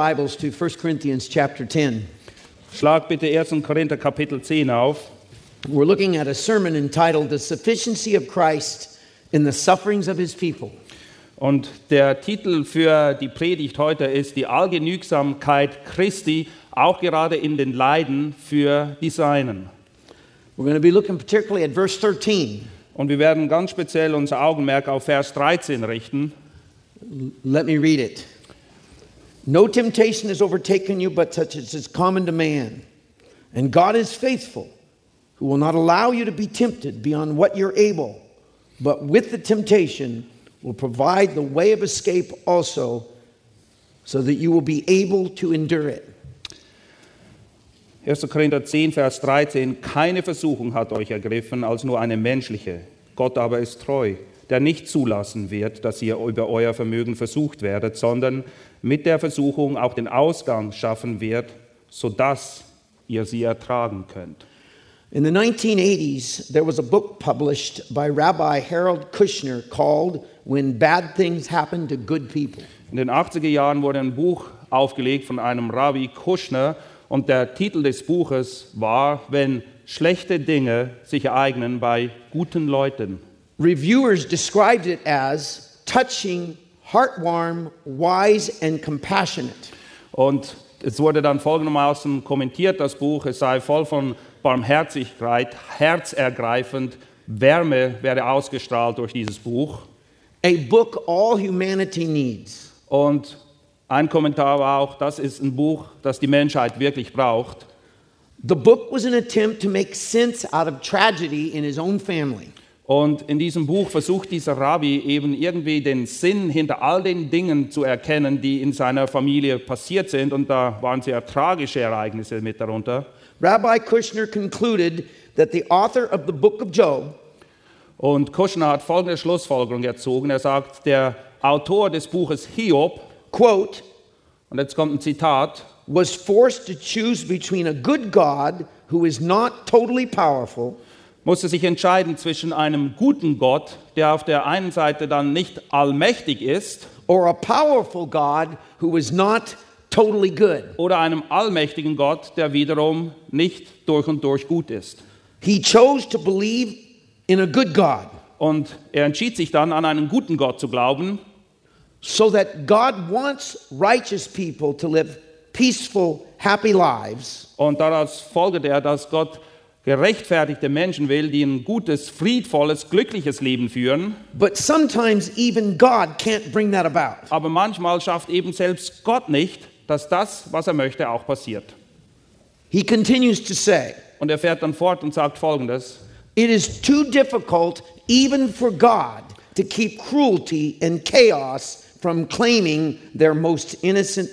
Bibles to 1 Corinthians chapter 10. Schlag bitte 1. Korinther Kapitel 10 auf. We're looking at a sermon entitled The Sufficiency of Christ in the Sufferings of His People. Und der Titel für die Predigt heute ist die Allgenügsamkeit Christi, auch gerade in den Leiden für die Seinen. We're going to be looking particularly at verse 13. Und wir werden ganz speziell unser Augenmerk auf Vers 13 richten. Let me read it. No temptation has overtaken you but such as is common to man. And God is faithful, who will not allow you to be tempted beyond what you're able, but with the temptation will provide the way of escape also, so that you will be able to endure it. 1. Korinther 10, Vers 13. Keine Versuchung hat euch ergriffen als nur eine menschliche. Gott aber ist treu, der nicht zulassen wird, dass ihr über euer Vermögen versucht werdet, sondern mit der Versuchung auch den Ausgang schaffen wird, sodass ihr sie ertragen könnt. In the 1980s, there was a book published by Rabbi Harold Kushner called When Bad Things Happen to Good People. In den 80er Jahren wurde ein Buch aufgelegt von einem Rabbi Kushner und der Titel des Buches war, wenn schlechte Dinge sich ereignen bei guten Leuten. Reviewers described it as touching, heartwarm, wise, and compassionate. Und es wurde dann folgendermaßen kommentiert, das Buch, es sei voll von Barmherzigkeit, herzergreifend, Wärme werde ausgestrahlt durch dieses Buch. A book all humanity needs. Und ein Kommentar war auch, das ist ein Buch, das die Menschheit wirklich braucht. The book was an attempt to make sense out of tragedy in his own family. Und in diesem Buch versucht dieser Rabbi eben irgendwie den Sinn hinter all den Dingen zu erkennen, die in seiner Familie passiert sind. Und da waren sehr tragische Ereignisse mit darunter. Rabbi Kushner concluded that the author of the book of Job Und Kushner hat folgende Schlussfolgerung erzogen. Er sagt, der Autor des Buches Hiob, quote, und jetzt kommt ein Zitat, was forced to choose between a good God who is not totally powerful musste sich entscheiden zwischen einem guten Gott, der auf der einen Seite dann nicht allmächtig ist, or a powerful God who is not totally good. oder einem allmächtigen Gott, der wiederum nicht durch und durch gut ist. He chose to believe in a good God Und er entschied sich dann, an einen guten Gott zu glauben, so that God wants righteous people to live peaceful, happy lives, und daraus folgte er, dass Gott gerechtfertigte Menschen will, die ein gutes, friedvolles, glückliches Leben führen. but sometimes even God can't bring that about. Aber manchmal schafft eben selbst Gott nicht, dass das, was er möchte, auch passiert. He continues to say, Und er fährt dann fort und sagt folgendes. It is too difficult even for God to keep cruelty and chaos from claiming their most innocent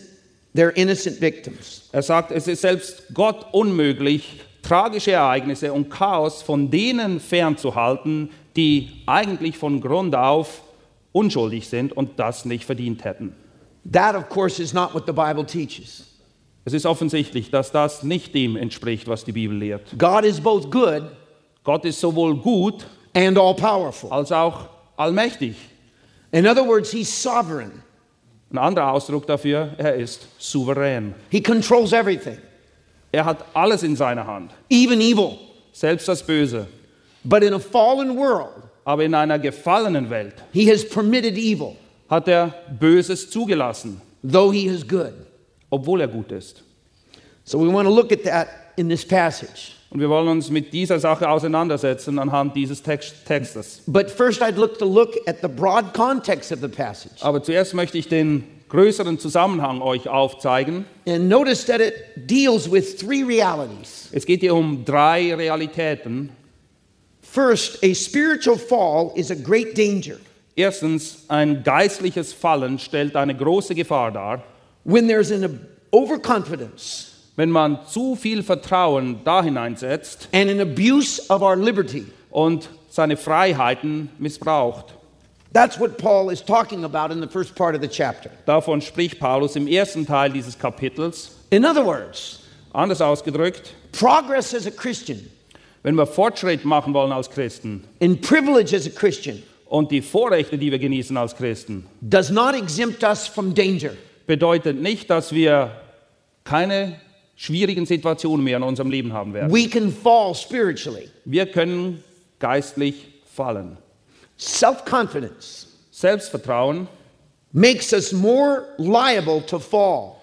their innocent victims. Er sagt, es ist selbst Gott unmöglich, tragische Ereignisse und Chaos von denen fernzuhalten, die eigentlich von Grund auf unschuldig sind und das nicht verdient hätten. That of course is not what the Bible teaches. Es ist offensichtlich, dass das nicht dem entspricht, was die Bibel lehrt. God is both good Gott ist sowohl gut and all powerful. als auch allmächtig. In other words, he's sovereign. Ein anderer Ausdruck dafür, er ist souverän. He controls everything, Er hat alles in seiner Hand, even evil. selbst das Böse. But in a fallen world, Aber in einer gefallenen Welt he has permitted evil, hat er Böses zugelassen, though he is good. obwohl er gut ist. So we want to look at that in this passage. Und wir wollen uns mit dieser Sache auseinandersetzen anhand dieses Text Textes. But first, I'd look to look at the broad context of the passage. Aber zuerst möchte ich den größeren Zusammenhang euch aufzeigen. And notice that it deals with three realities. Es geht hier um drei Realitäten. First, a spiritual fall is a great danger. Erstens, ein geistliches Fallen stellt eine große Gefahr dar, When there's an overconfidence, wenn man zu viel Vertrauen da hineinsetzt and an abuse of our liberty. und seine Freiheiten missbraucht. That's what Paul is talking about in the first part of the chapter. Davon spricht Paulus im ersten Teil dieses Kapitels. In other words, Anders ausgedrückt, progress as a Christian, wenn wir Fortschritt machen wollen als Christen in privilege as a Christian, und die Vorrechte, die wir genießen als Christen, does not exempt us from danger. bedeutet nicht, dass wir keine schwierigen Situationen mehr in unserem Leben haben werden. We can fall spiritually. Wir können geistlich fallen. Self confidence Selbstvertrauen makes us more liable to fall.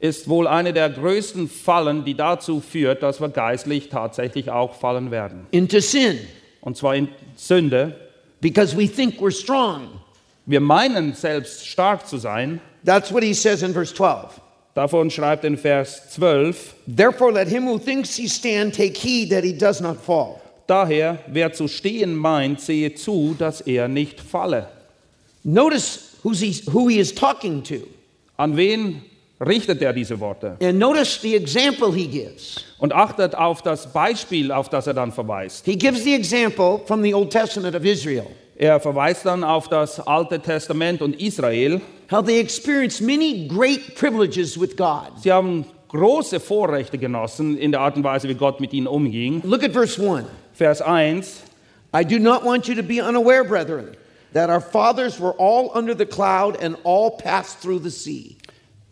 ist wohl eine der größten Fallen, die dazu führt, dass wir geistlich tatsächlich auch fallen werden. into sin Und zwar in Sünde. because we think we're strong. Wir meinen selbst stark zu sein. That's what he says in verse 12. Davon schreibt in Vers 12, Therefore, let him who thinks he stand take heed that he does not fall. Daher, wer zu stehen meint, sehe zu, dass er nicht falle. Notice who he is talking to, An wen richtet er diese Worte? and notice the example he gives. Und achtet auf das Beispiel, auf das er dann verweist. He gives the example from the Old Testament of Israel, Er verweist dann auf das Alte Testament und Israel. how they experienced many great privileges with God. Sie haben große Vorrechte genossen in der Art und Weise, wie Gott mit ihnen umging. Look at verse 1. Vers 1. I do not want you to be unaware, brethren, that our fathers were all under the cloud and all passed through the sea.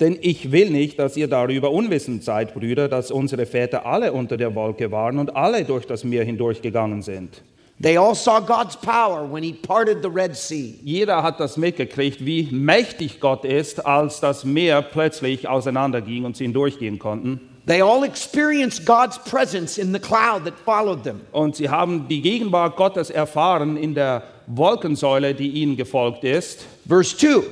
Denn ich will nicht, dass ihr darüber unwissend seid, Brüder, dass unsere Väter alle unter der Wolke waren und alle durch das Meer hindurchgegangen sind. They all saw God's power when he parted the Red Sea. Jeder hat das mitgekriegt, wie mächtig Gott ist, als das Meer plötzlich auseinanderging und sie hindurchgehen konnten. They all experienced God's presence in the cloud that followed them. Und sie haben die Gegenwart Gottes erfahren in der Wolkensäule, die ihnen gefolgt ist. Verse 2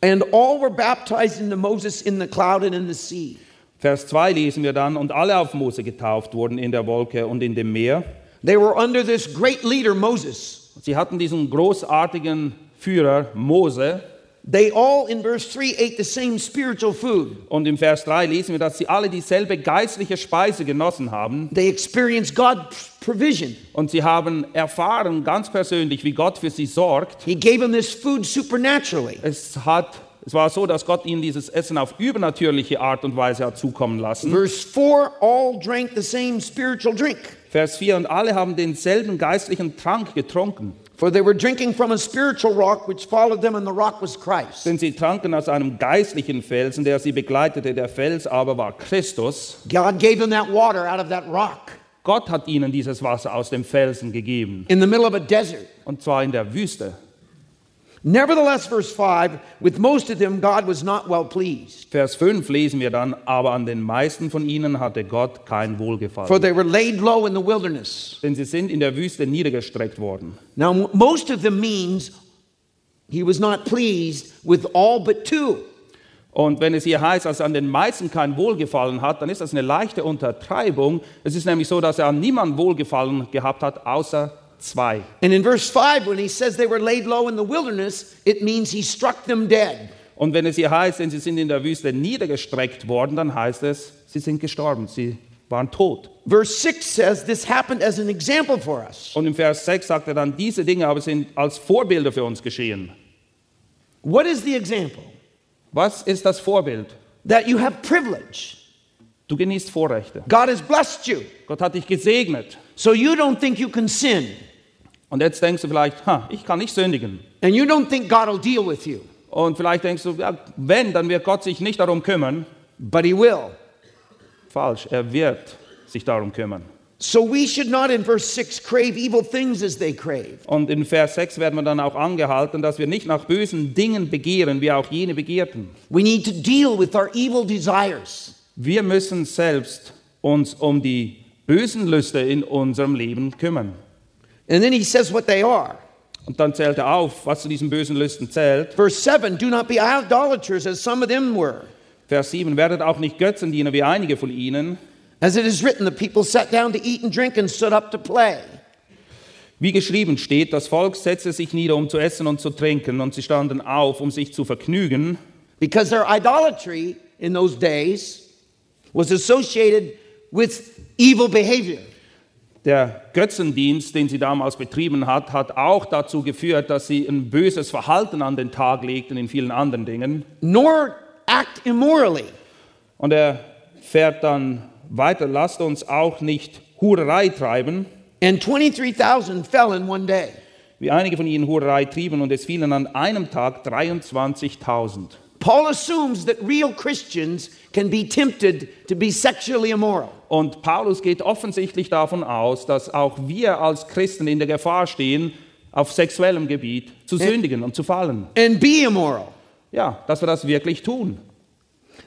And all were baptized into Moses in the cloud and in the sea. Vers 2 lesen wir dann, und alle auf Mose getauft wurden in der Wolke und in dem Meer. They were under this great leader, Moses. Sie hatten diesen großartigen Führer Mose. They all, in verse 3, ate the same spiritual food. Und im Vers 3 lesen wir, dass sie alle dieselbe geistliche Speise genossen haben. They experienced God's provision. Und sie haben erfahren ganz persönlich, wie Gott für sie sorgt. He gave them this food supernaturally. Es, hat, es war so, dass Gott ihnen dieses Essen auf übernatürliche Art und Weise hat zukommen lassen. Verse 4 All drank the same spiritual drink, Vers 4, und alle haben denselben geistlichen Trank getrunken. For they were drinking from a spiritual rock which followed them, and the rock was Christ. Denn sie tranken aus einem geistlichen Felsen, der sie begleitete. Der Fels aber war Christus. God gave them that water out of that rock Gott hat ihnen dieses Wasser aus dem Felsen gegeben. in the middle of a desert. Und zwar in der Wüste. Nevertheless, verse 5 with most of them, God was not well pleased, Vers 5 lesen wir dann, aber an den meisten von ihnen hatte Gott kein for Wohlgefallen. they were laid low in the wilderness. Denn sie sind in der Wüste niedergestreckt worden. Now, most of them means he was not pleased with all but two. Und wenn es hier heißt, dass er an den meisten kein Wohlgefallen hat, dann ist das eine leichte Untertreibung. Es ist nämlich so, dass er an niemandem Wohlgefallen gehabt hat, außer zwei. And in verse 5, when he says they were laid low in the wilderness, it means he struck them dead. Und wenn es hier heißt, denn sie sind in der Wüste niedergestreckt worden, dann heißt es, sie sind gestorben, sie waren tot. Verse 6 says this happened as an example for us. Und im Vers 6 sagt er dann, diese Dinge aber sind als Vorbilder für uns geschehen. What is the example? Was ist das Vorbild? That you have privilege. Du genießt Vorrechte. God has blessed you. Gott hat dich gesegnet. So you don't think you can sin. Und jetzt denkst du vielleicht, ha, ich kann nicht sündigen. And you don't think God will deal with you. Und vielleicht denkst du, ja, wenn, dann wird Gott sich nicht darum kümmern. But he will. Falsch, er wird sich darum kümmern. So we should not, in verse 6, crave evil things as they crave. Und in Vers 6 werden wir dann auch angehalten, dass wir nicht nach bösen Dingen begehren, wie auch jene begehrten. We need to deal with our evil desires. Wir müssen selbst uns um die bösen Lüste in unserem Leben kümmern. And then he says what they are. Und dann zählt er auf, was zu diesen bösen Lüsten zählt. Verse 7 Do not be idolaters as some of them were. Vers 7, werdet auch nicht Götzendiener wie einige von ihnen. As it is written, the people sat down to eat and drink and stood up to play. Wie geschrieben steht, das Volk setzte sich nieder, um zu essen und zu trinken, und sie standen auf, um sich zu vergnügen. Because their idolatry in those days was associated with evil behavior. Der Götzendienst, den sie damals betrieben hat, hat auch dazu geführt, dass sie ein böses Verhalten an den Tag legten in vielen anderen Dingen. Nor act immorally. Und er fährt dann weiter, lasst uns auch nicht Hurerei treiben, And 23,000 fell in one day. wie einige von ihnen Hurerei trieben, und es fielen an einem Tag 23.000. Paul assumes that real Christians can be tempted to be sexually immoral. Und Paulus geht offensichtlich davon aus, dass auch wir als Christen in der Gefahr stehen, auf sexuellem Gebiet zu sündigen und zu fallen. and be immoral. Ja, dass wir das wirklich tun.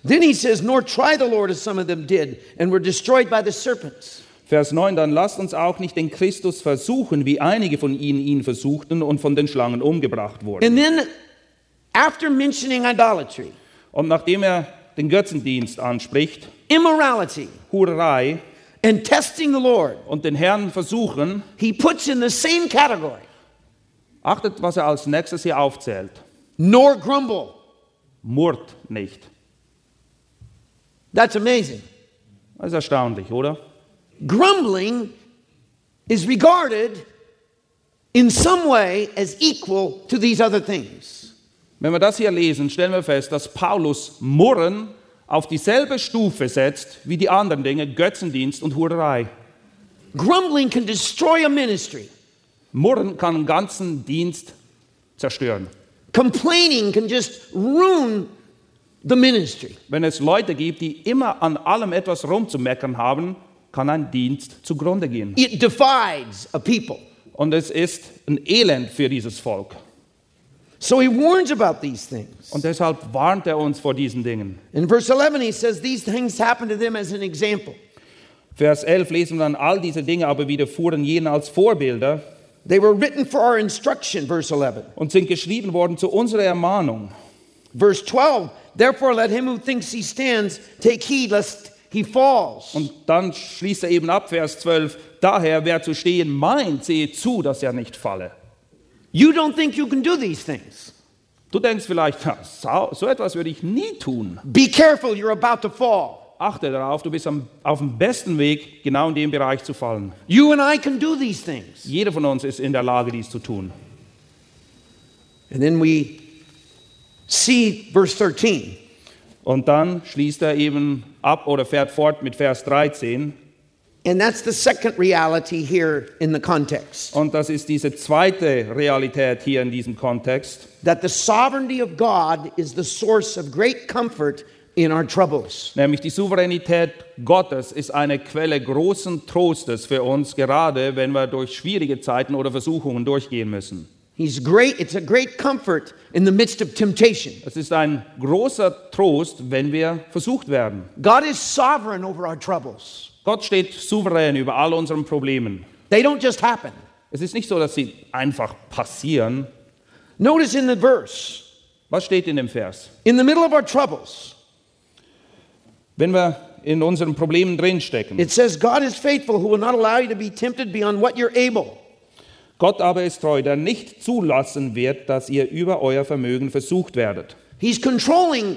Then he says, Nor try the Lord as some of them did, and were destroyed by the serpents. Vers 9, dann lasst uns auch nicht den Christus versuchen, wie einige von ihnen ihn versuchten und von den Schlangen umgebracht wurden. And then, after mentioning idolatry, Und nachdem er den Götzendienst anspricht, immorality, Hurerei and testing the Lord, und den Herrn versuchen, he puts in the same category, achtet, was er als nächstes hier aufzählt. nor grumble. Murrt nicht. That's amazing. Das ist erstaunlich, oder? Grumbling is regarded in some way as equal to these other things. Wenn wir das hier lesen, stellen wir fest, dass Paulus Murren auf dieselbe Stufe setzt wie die anderen Dinge, Götzendienst und Hurerei. Grumbling can destroy a ministry. Murren kann einen ganzen Dienst zerstören. Complaining can just ruin the ministry. Wenn es Leute gibt, die immer an allem etwas rumzumeckern haben, kann ein Dienst zugrunde gehen. It divides a people. Und es ist ein Elend für dieses Volk. So he warns about these things. Und deshalb warnt er uns vor diesen Dingen. In verse 11, he says, These things happened to them as an example. Vers 11 lesen wir dann, all diese Dinge aber widerfuhren jenen als Vorbilder They were written for our instruction, verse 11. und sind geschrieben worden zu unserer Ermahnung. Verse 12, Therefore let him who thinks he stands take heed lest he falls. Und dann schließt er eben ab, Vers 12, daher, wer zu stehen meint, sehe zu, dass er nicht falle. You don't think you can do these things. Du denkst vielleicht, "Ja, so, so etwas würde ich nie tun. Be careful, you're about to fall. Achte darauf, du bist am, auf dem besten Weg, genau in dem Bereich zu fallen. You and I can do these things. Jeder von uns ist in der Lage, dies zu tun. And then we see verse 13. Und dann schließt er eben ab oder fährt fort mit Vers 13. And that's the second reality here in the context Und das ist diese zweite Realität hier in diesem Kontext, that the sovereignty of God is the source of great comfort in our troubles. nämlich die Souveränität Gottes ist eine Quelle großen Trostes für uns, gerade wenn wir durch schwierige Zeiten oder Versuchungen durchgehen müssen. He's great, it's a great comfort in the midst of temptation. Es ist ein großer Trost, wenn wir versucht werden. God is sovereign over our troubles. Gott steht souverän über all unseren Problemen. They don't just happen. Es ist nicht so, dass sie einfach passieren. Notice in the verse, Was steht in dem Vers? in the middle of our troubles, Wenn wir in unseren Problemen drinstecken, it says, God is faithful who will not allow you to be tempted beyond what you're able. Gott aber ist treu, der nicht zulassen wird, dass ihr über euer Vermögen versucht werdet. He's controlling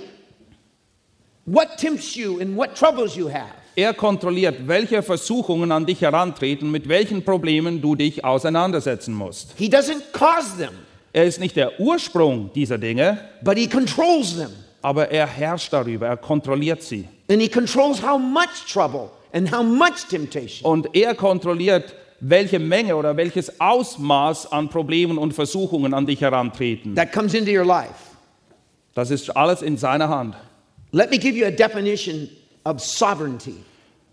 what tempts you and what troubles you have. Er kontrolliert, welche Versuchungen an dich herantreten, mit welchen Problemen du dich auseinandersetzen musst. He doesn't cause them, Er ist nicht der Ursprung dieser Dinge, but He controls them. aber er herrscht darüber, er kontrolliert sie. And He controls how much trouble and how much temptation. Und er kontrolliert, welche Menge oder welches Ausmaß an Problemen und Versuchungen an dich herantreten. that comes into your life. Das ist alles in seiner Hand. Let me give you a definition of sovereignty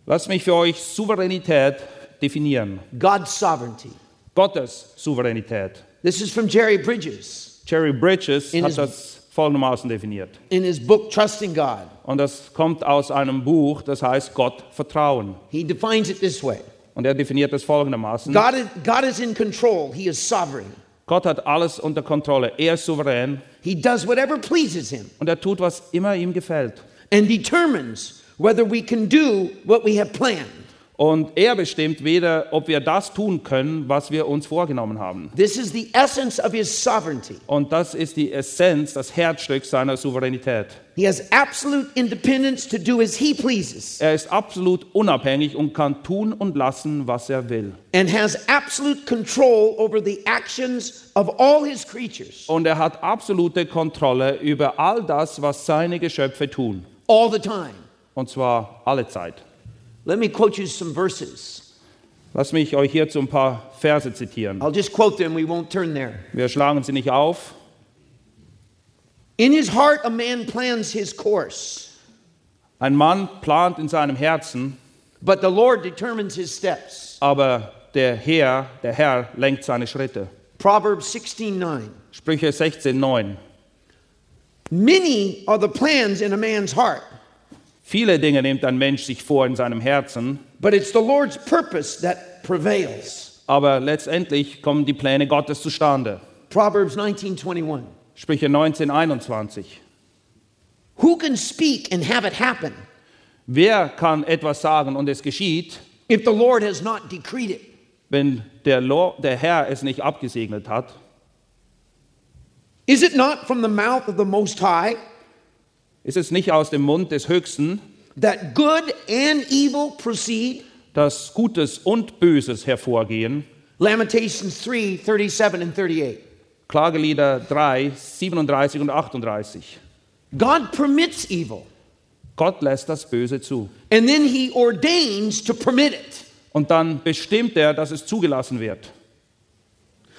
Lasst mich für euch Souveränität definieren. God's sovereignty. Gottes Souveränität. This is from Jerry Bridges Jerry Bridges In hat his- das folgendermaßen definiert. in his book, Trusting God. Und das kommt aus einem Buch, das heißt Gott vertrauen. He defines it this way Und er definiert es folgendermaßen. God is, God is in control, He is sovereign. Gott hat alles unter Kontrolle. Er ist souverän He does whatever pleases Him und er tut, was immer ihm gefällt. and determines whether we can do what we have planned. Und er bestimmt weder, ob wir das tun können, was wir uns vorgenommen haben. This is the essence of his sovereignty. Und das ist die Essenz, das Herzstück seiner Souveränität. He has absolute independence to do as he pleases Er ist absolut unabhängig und kann tun und lassen, was er will. and has absolute control over the actions of all his creatures Und er hat absolute Kontrolle über all das, was seine Geschöpfe tun. all the time. Und zwar alle Zeit. Let me quote you some verses. Lass mich euch hierzu ein paar Verse zitieren. I'll just quote them, we won't turn there. Wir schlagen sie nicht auf. In his heart, a man plans his course, Ein Mann plant in seinem Herzen, but the Lord determines his steps. aber der Herr, der Herr lenkt seine Schritte. Proverbs 16 9. Sprüche 16,9. Many are the plans in a man's heart, Viele Dinge nimmt ein Mensch sich vor in seinem Herzen, but it's the Lord's purpose that prevails. aber letztendlich kommen die Pläne Gottes zustande. Proverbs 19 21. Sprüche 19,21. Who can speak and have it happen Wer kann etwas sagen und es geschieht, if the Lord has not decreed it? wenn der, Lo der Herr es nicht abgesegnet hat? Is it not from the mouth of the Most High Ist es nicht aus dem Mund des Höchsten, that good and evil proceed? dass Gutes und Böses hervorgehen? Lamentations 3 37 and 38. Klagelieder 3, 37 und 38. God permits evil, Gott lässt das Böse zu. and then he ordains to permit it. Und dann bestimmt er, dass es zugelassen wird.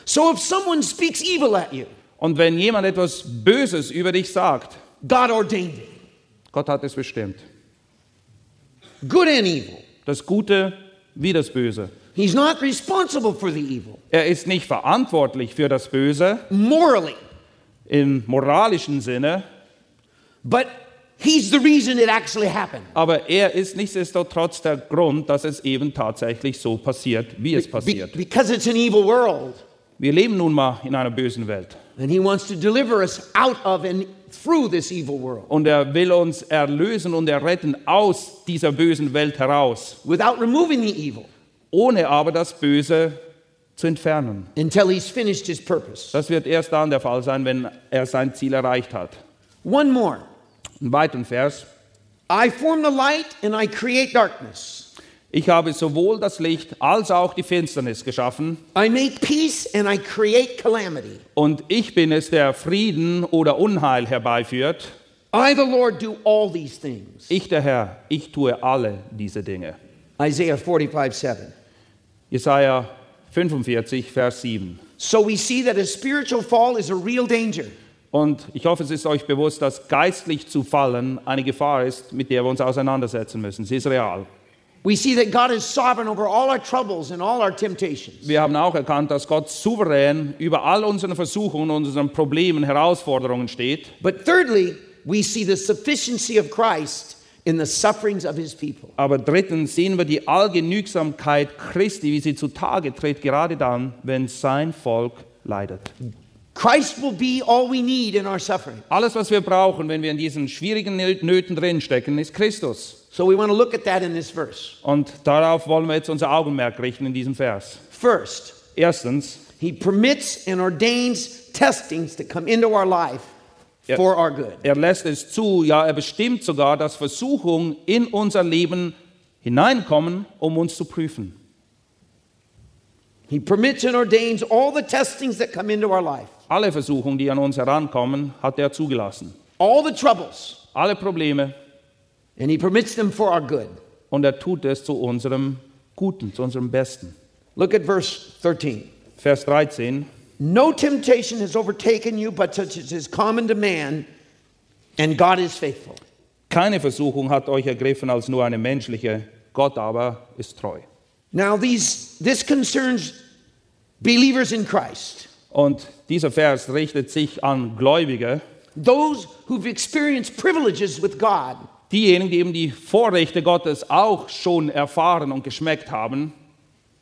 So if someone speaks evil at you, Und wenn jemand etwas Böses über dich sagt, God ordained it. Gott hat es bestimmt. Good and evil. Das Gute wie das Böse. He's not responsible for the evil Er ist nicht verantwortlich für das Böse morally, im moralischen Sinne, but he's the reason it actually happened. aber er ist nichtsdestotrotz der Grund, dass es eben tatsächlich so passiert, wie es Be- passiert. because it's an evil world. Wir leben nun mal in einer bösen Welt. And he wants to deliver us out of and through this evil world Und er will uns erlösen und erretten aus dieser bösen Welt heraus, without removing the evil ohne aber das Böse zu entfernen. until he's finished his purpose. Das wird erst dann der Fall sein, wenn er sein Ziel erreicht hat. One more. Ein weiteren Vers. I form the light and I create darkness. Ich habe sowohl das Licht als auch die Finsternis geschaffen I make peace and I create calamity. und ich bin es, der Frieden oder Unheil herbeiführt. I, the Lord, do all these things. Ich, der Herr, ich tue alle diese Dinge. Isaiah 45 7. Jesaja 45, Vers 7. So we see that a spiritual fall is a real danger. Und ich hoffe, es ist euch bewusst, dass geistlich zu fallen eine Gefahr ist, mit der wir uns auseinandersetzen müssen. Sie ist real. We see that God is sovereign over all our troubles and all our temptations. Wir haben auch erkannt, dass Gott souverän über all unseren Versuchungen, unseren Problemen, Herausforderungen steht. But thirdly, we see the sufficiency of Christ in the sufferings of his people. Aber drittens sehen wir die Allgenügsamkeit Christi, wie sie zutage tritt, gerade dann, wenn sein Volk leidet. Christ will be all we need in our suffering. Alles, was wir brauchen, wenn wir in diesen schwierigen Nöten drinstecken, ist Christus. So we want to look at that in this verse. Und darauf wollen wir jetzt unser Augenmerk richten in diesem Vers. First, Erstens, he permits and ordains testings to come into our life Ja. for our good. er lässt es zu, ja, er bestimmt sogar, dass Versuchungen in unser Leben hineinkommen, um uns zu prüfen. He permits and ordains all the testings that come into our life, Alle Versuchungen, die an uns herankommen, hat er zugelassen. all the troubles, Alle Probleme. And he permits them for our good. Und er tut es zu unserem Guten, zu unserem Besten. Look at verse 13. Vers 13. No temptation has overtaken you but such as is common to man, and God is faithful. Keine Versuchung hat euch ergriffen als nur eine menschliche, Gott aber ist treu. Now, these, this concerns believers in Christ, Und dieser Vers richtet sich an Gläubige, those who've experienced privileges with God, diejenigen, die eben die Vorrechte Gottes auch schon erfahren und geschmeckt haben.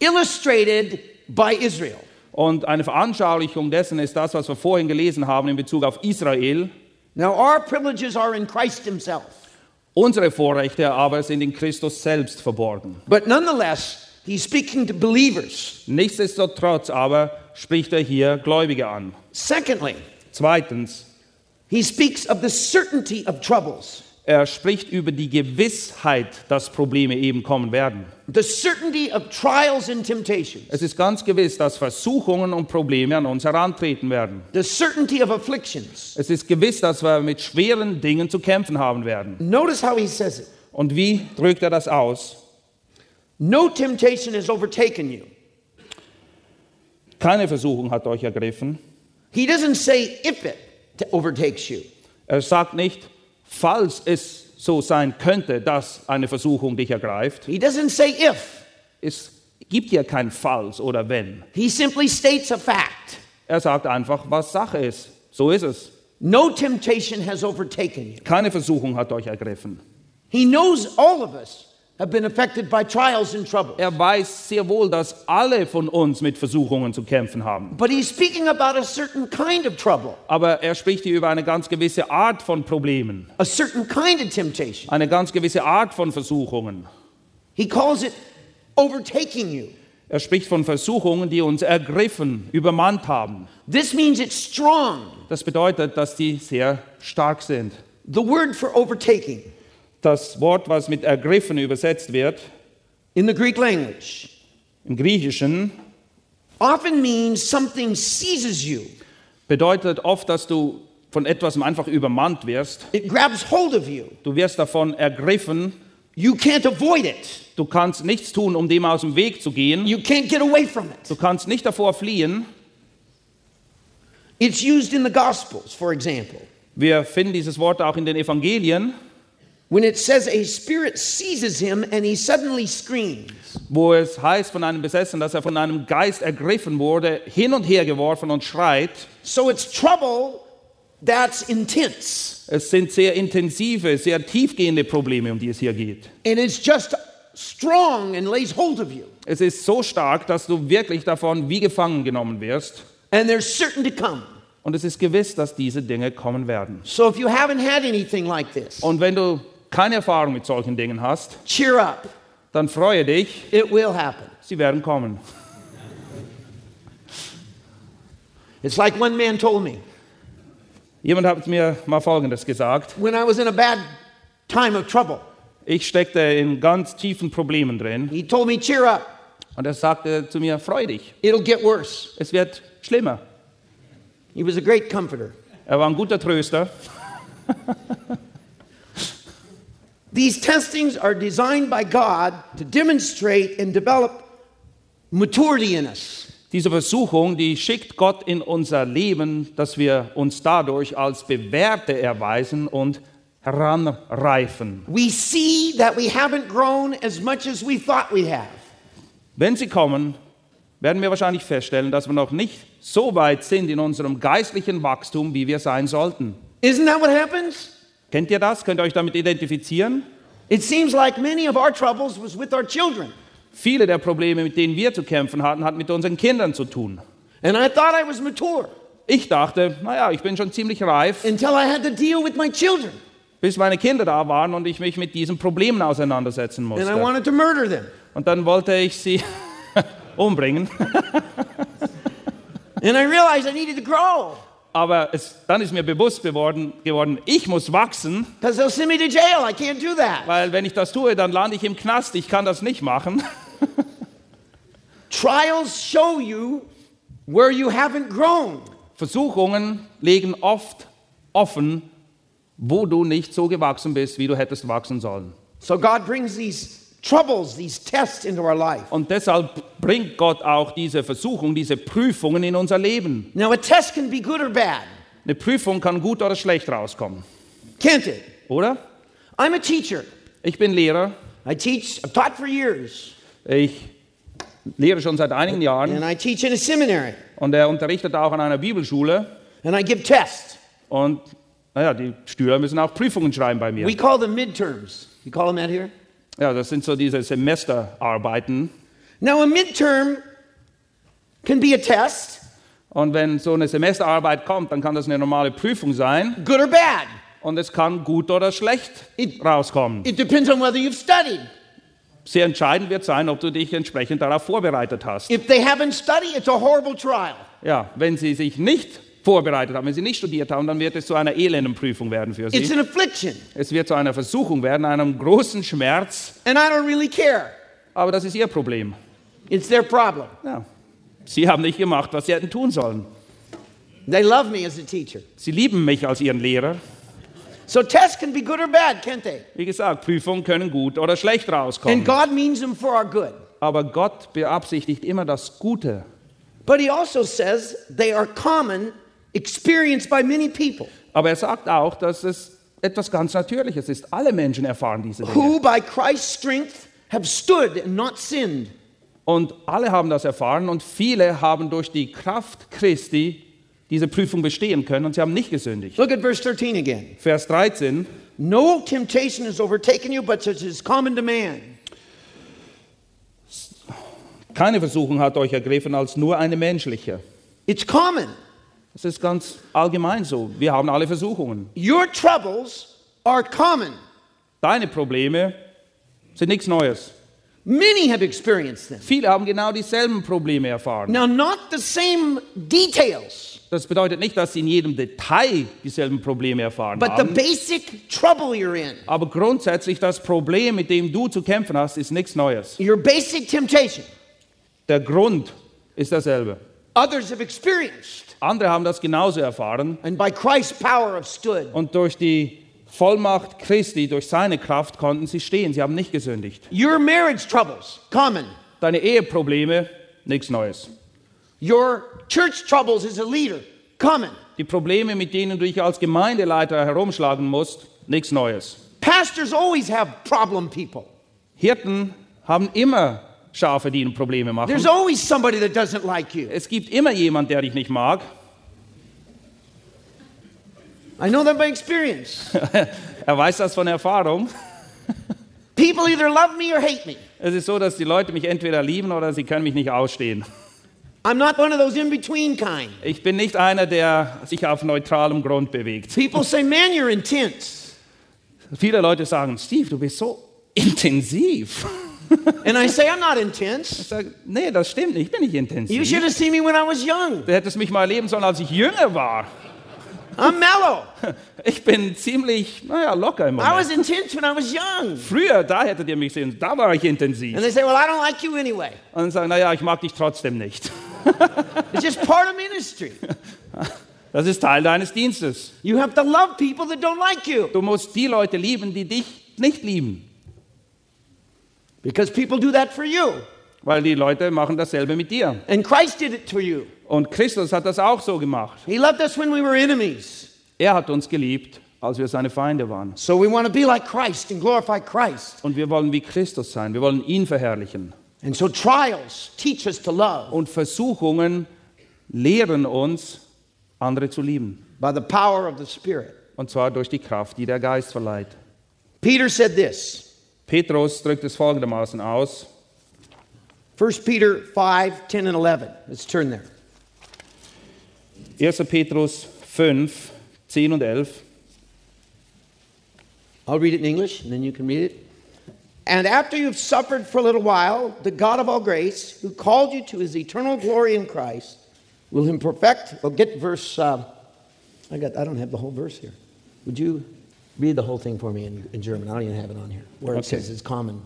illustrated by Israel. Und eine Veranschaulichung dessen ist das, was wir vorhin gelesen haben in Bezug auf Israel. Now, our privileges are in Christ Himself. Unsere Vorrechte aber sind in Christus selbst verborgen. But nonetheless, he's speaking to believers. Nichtsdestotrotz aber spricht er hier Gläubige an. Secondly, Zweitens, he speaks of the certainty of troubles. Er spricht über die Gewissheit, dass Probleme eben kommen werden. The certainty of trials and temptations. Es ist ganz gewiss, dass Versuchungen und Probleme an uns herantreten werden. The certainty of afflictions. Es ist gewiss, dass wir mit schweren Dingen zu kämpfen haben werden. Notice how he says it. Und wie drückt er das aus? No temptation has overtaken you. Keine Versuchung hat euch ergriffen. He doesn't say if it overtakes you. Er sagt nicht, falls es so sein könnte, dass eine Versuchung dich ergreift. He doesn't say if. Es gibt hier kein Falls oder Wenn. He simply states a fact. Er sagt einfach, was Sache ist. So ist es. No temptation has overtaken you. Keine Versuchung hat euch ergriffen. He knows all of us have been affected by trials and trouble. Er weiß sehr wohl, dass alle von uns mit Versuchungen zu kämpfen haben. But he's speaking about a certain kind of trouble, Aber er spricht hier über eine ganz gewisse Art von Problemen, a certain kind of temptation. eine ganz gewisse Art von Versuchungen. He calls it overtaking you. Er spricht von Versuchungen, die uns ergriffen, übermannt haben. This means it's strong. Das bedeutet, dass die sehr stark sind. The word for overtaking Das Wort, was mit ergriffen übersetzt wird, in the Greek language im Griechischen, often means something seizes you, bedeutet oft, dass du von etwas einfach übermannt wirst. it grabs hold of you. Du wirst davon ergriffen. You can't avoid it, Du kannst nichts tun, um dem aus dem Weg zu gehen. you can't get away from it. Du kannst nicht davor fliehen. It's used in the Gospels, for example. Wir finden dieses Wort auch in den Evangelien, When it says a spirit seizes him and he suddenly screams. wo es heißt von einem Besessenen, dass er von einem Geist ergriffen wurde, hin und her geworfen und schreit. So it's trouble that's intense. Es sind sehr intensive, sehr tiefgehende Probleme, um die es hier geht. And it's just strong and lays hold of you. Es ist so stark, dass du wirklich davon wie gefangen genommen wirst. And they're certain to come. Und es ist gewiss, dass diese Dinge kommen werden. So if you haven't had anything like this, Und wenn du keine Erfahrung mit solchen Dingen hast, cheer up. dann freue dich, It will happen. sie werden kommen. It's like one man told me Jemand hat mir mal Folgendes gesagt. when I was in a bad time of trouble. Ich steckte in ganz tiefen Problemen drin He told me, cheer up. und er sagte zu mir, freu dich, It'll get worse. es wird schlimmer. He was a great comforter. Er war ein guter Tröster. These testings are designed by God to demonstrate and develop maturity in us. Diese Versuchung, die schickt Gott in unser Leben, dass wir uns dadurch als Bewährte erweisen und heranreifen. We see that we haven't grown as much as we thought we have. Wenn sie kommen, werden wir wahrscheinlich feststellen, dass wir noch nicht so weit sind in unserem geistlichen Wachstum, wie wir sein sollten. Isn't that what happens? Kennt ihr das? Könnt ihr euch damit identifizieren? It seems like many of our troubles was with our children. Viele der Probleme, mit denen wir zu kämpfen hatten, hatten mit unseren Kindern zu tun. And I thought I was mature Ich dachte, naja, ich bin schon ziemlich reif, until I had to deal with my children. bis meine Kinder da waren und ich mich mit diesen Problemen auseinandersetzen And I musste. wanted to murder them. Und dann wollte ich sie umbringen. And I realized I needed to grow Aber es, dann ist mir bewusst geworden, geworden, ich muss wachsen, because they'll send me to jail. I can't do that. weil wenn ich das tue, dann lande ich im Knast. Ich kann das nicht machen. Trials show you where you haven't grown. Versuchungen legen oft offen, wo du nicht so gewachsen bist, wie du hättest wachsen sollen. So God brings these troubles, these tests into our life. Und deshalb bringt Gott auch diese Versuchung, diese Prüfungen in unser Leben. Now, a test can be good or bad, Eine Prüfung kann gut oder schlecht rauskommen, can't it? oder? I'm a teacher. Ich bin Lehrer. I teach, I've taught for years, Ich lehre schon seit einigen Jahren and I teach in a seminary, und er unterrichtet auch an einer Bibelschule. and I give tests. Und naja, die Schüler müssen auch Prüfungen schreiben bei mir. We call them midterms. You call them that here? Ja, das sind so diese Semesterarbeiten. Now, a midterm can be a test, Und wenn so eine Semesterarbeit kommt, dann kann das eine normale Prüfung sein, good or bad. Und es kann gut oder schlecht It- rauskommen. It depends on whether you've studied. Sehr entscheidend wird sein, ob du dich entsprechend darauf vorbereitet hast. If they haven't studied, it's a horrible trial. Ja, wenn sie sich nicht vorbereitet haben, wenn sie nicht studiert haben, dann wird es zu einer elenden Prüfung werden für It's sie. an affliction. Es wird zu einer Versuchung werden, einem großen Schmerz. And I don't really care. Aber das ist ihr Problem. It's their problem. Ja. Sie haben nicht gemacht, was sie hätten tun sollen. They love me as a teacher. Sie lieben mich als ihren Lehrer. So tests can be good or bad, can't they? Wie gesagt, Prüfungen können gut oder schlecht And rauskommen. God means them for our good. Aber Gott beabsichtigt immer das Gute. But he also says they are common, experienced by many people Aber er sagt auch, dass es etwas ganz Natürliches ist. Alle Menschen erfahren diese Dinge. who by Christ's strength have stood and not sinned. Und alle haben das erfahren und viele haben durch die Kraft Christi diese Prüfung bestehen können und sie haben nicht gesündigt. Look at verse 13 again. Vers 13. No temptation has overtaken you, but such is common to man. Keine Versuchung hat euch ergriffen als nur eine menschliche. It's common. Das ist ganz allgemein so. Wir haben alle Versuchungen. Your troubles are common. Deine Probleme sind nichts Neues. Many have experienced them. Viele haben genau dieselben Probleme erfahren. Now, not the same details, Das bedeutet nicht, dass sie in jedem Detail dieselben Probleme erfahren but the haben. basic trouble you're in, Aber grundsätzlich das Problem, mit dem du zu kämpfen hast, ist nichts Neues. your basic temptation, Der Grund ist derselbe. others have experienced, Andere haben das genauso erfahren and by Christ's power have stood. und durch die Vollmacht Christi, durch seine Kraft konnten sie stehen. Sie haben nicht gesündigt. Your marriage troubles, common. Deine Eheprobleme, nichts Neues. Your church troubles as a leader, common. Die Probleme, mit denen du dich als Gemeindeleiter herumschlagen musst, nichts Neues. Pastors always have problem people. Hirten haben immer Schafe, die ihnen Probleme machen. There's always somebody that doesn't like you. Es gibt immer jemand, der dich nicht mag. I know that by experience. er weiß das von Erfahrung. People either love me or hate me. Es ist so, dass die Leute mich entweder lieben oder sie können mich nicht ausstehen. I'm not one of those in between kind. Ich bin nicht einer, der sich auf neutralem Grund bewegt. People say, man, you're intense. Viele Leute sagen, Steve, du bist so intensiv. And I say, I'm not intense. Ich sage, nee, das stimmt nicht, ich bin nicht You intensiv. should have seen me when I was young. Du hättest mich mal erleben sollen, als ich jünger war. I'm mellow. Ich bin ziemlich, naja, locker im I was Moment. intense when I was young. Früher, da hättet ihr mich sehen, da war ich And intensiv. they say, well, I don't like you anyway. Und dann sagen, naja, ich mag dich trotzdem nicht. It's just part of ministry. Das ist Teil deines Dienstes. You have to love people that don't like you Du musst die Leute lieben, die dich nicht lieben. Because people do that for you. Weil die Leute machen dasselbe mit dir. And Christ did it to you. Und Christus hat das auch so gemacht. He loved us when we were enemies. Er hat uns geliebt, als wir seine Feinde waren. So we want to be like Christ and glorify Christ. Und wir wollen wie Christus sein. Wir wollen ihn verherrlichen. And so trials teach us to love Und Versuchungen lehren uns, andere zu lieben. by the power of the Spirit. Und zwar durch die Kraft, die der Geist verleiht. Peter said this Petrus drückt es folgendermaßen aus. 1 Peter 5 10 and 11. Let's turn there. 1. Petrus 5, 10 und 11. I'll read it in English and then you can read it. And after you've suffered for a little while, the God of all grace, who called you to his eternal glory in Christ, will him perfect. Well, get verse. Uh, I got. I don't have the whole verse here. Would you read the whole thing for me in, in German? I don't even have it on here. Where it Okay. says it's common.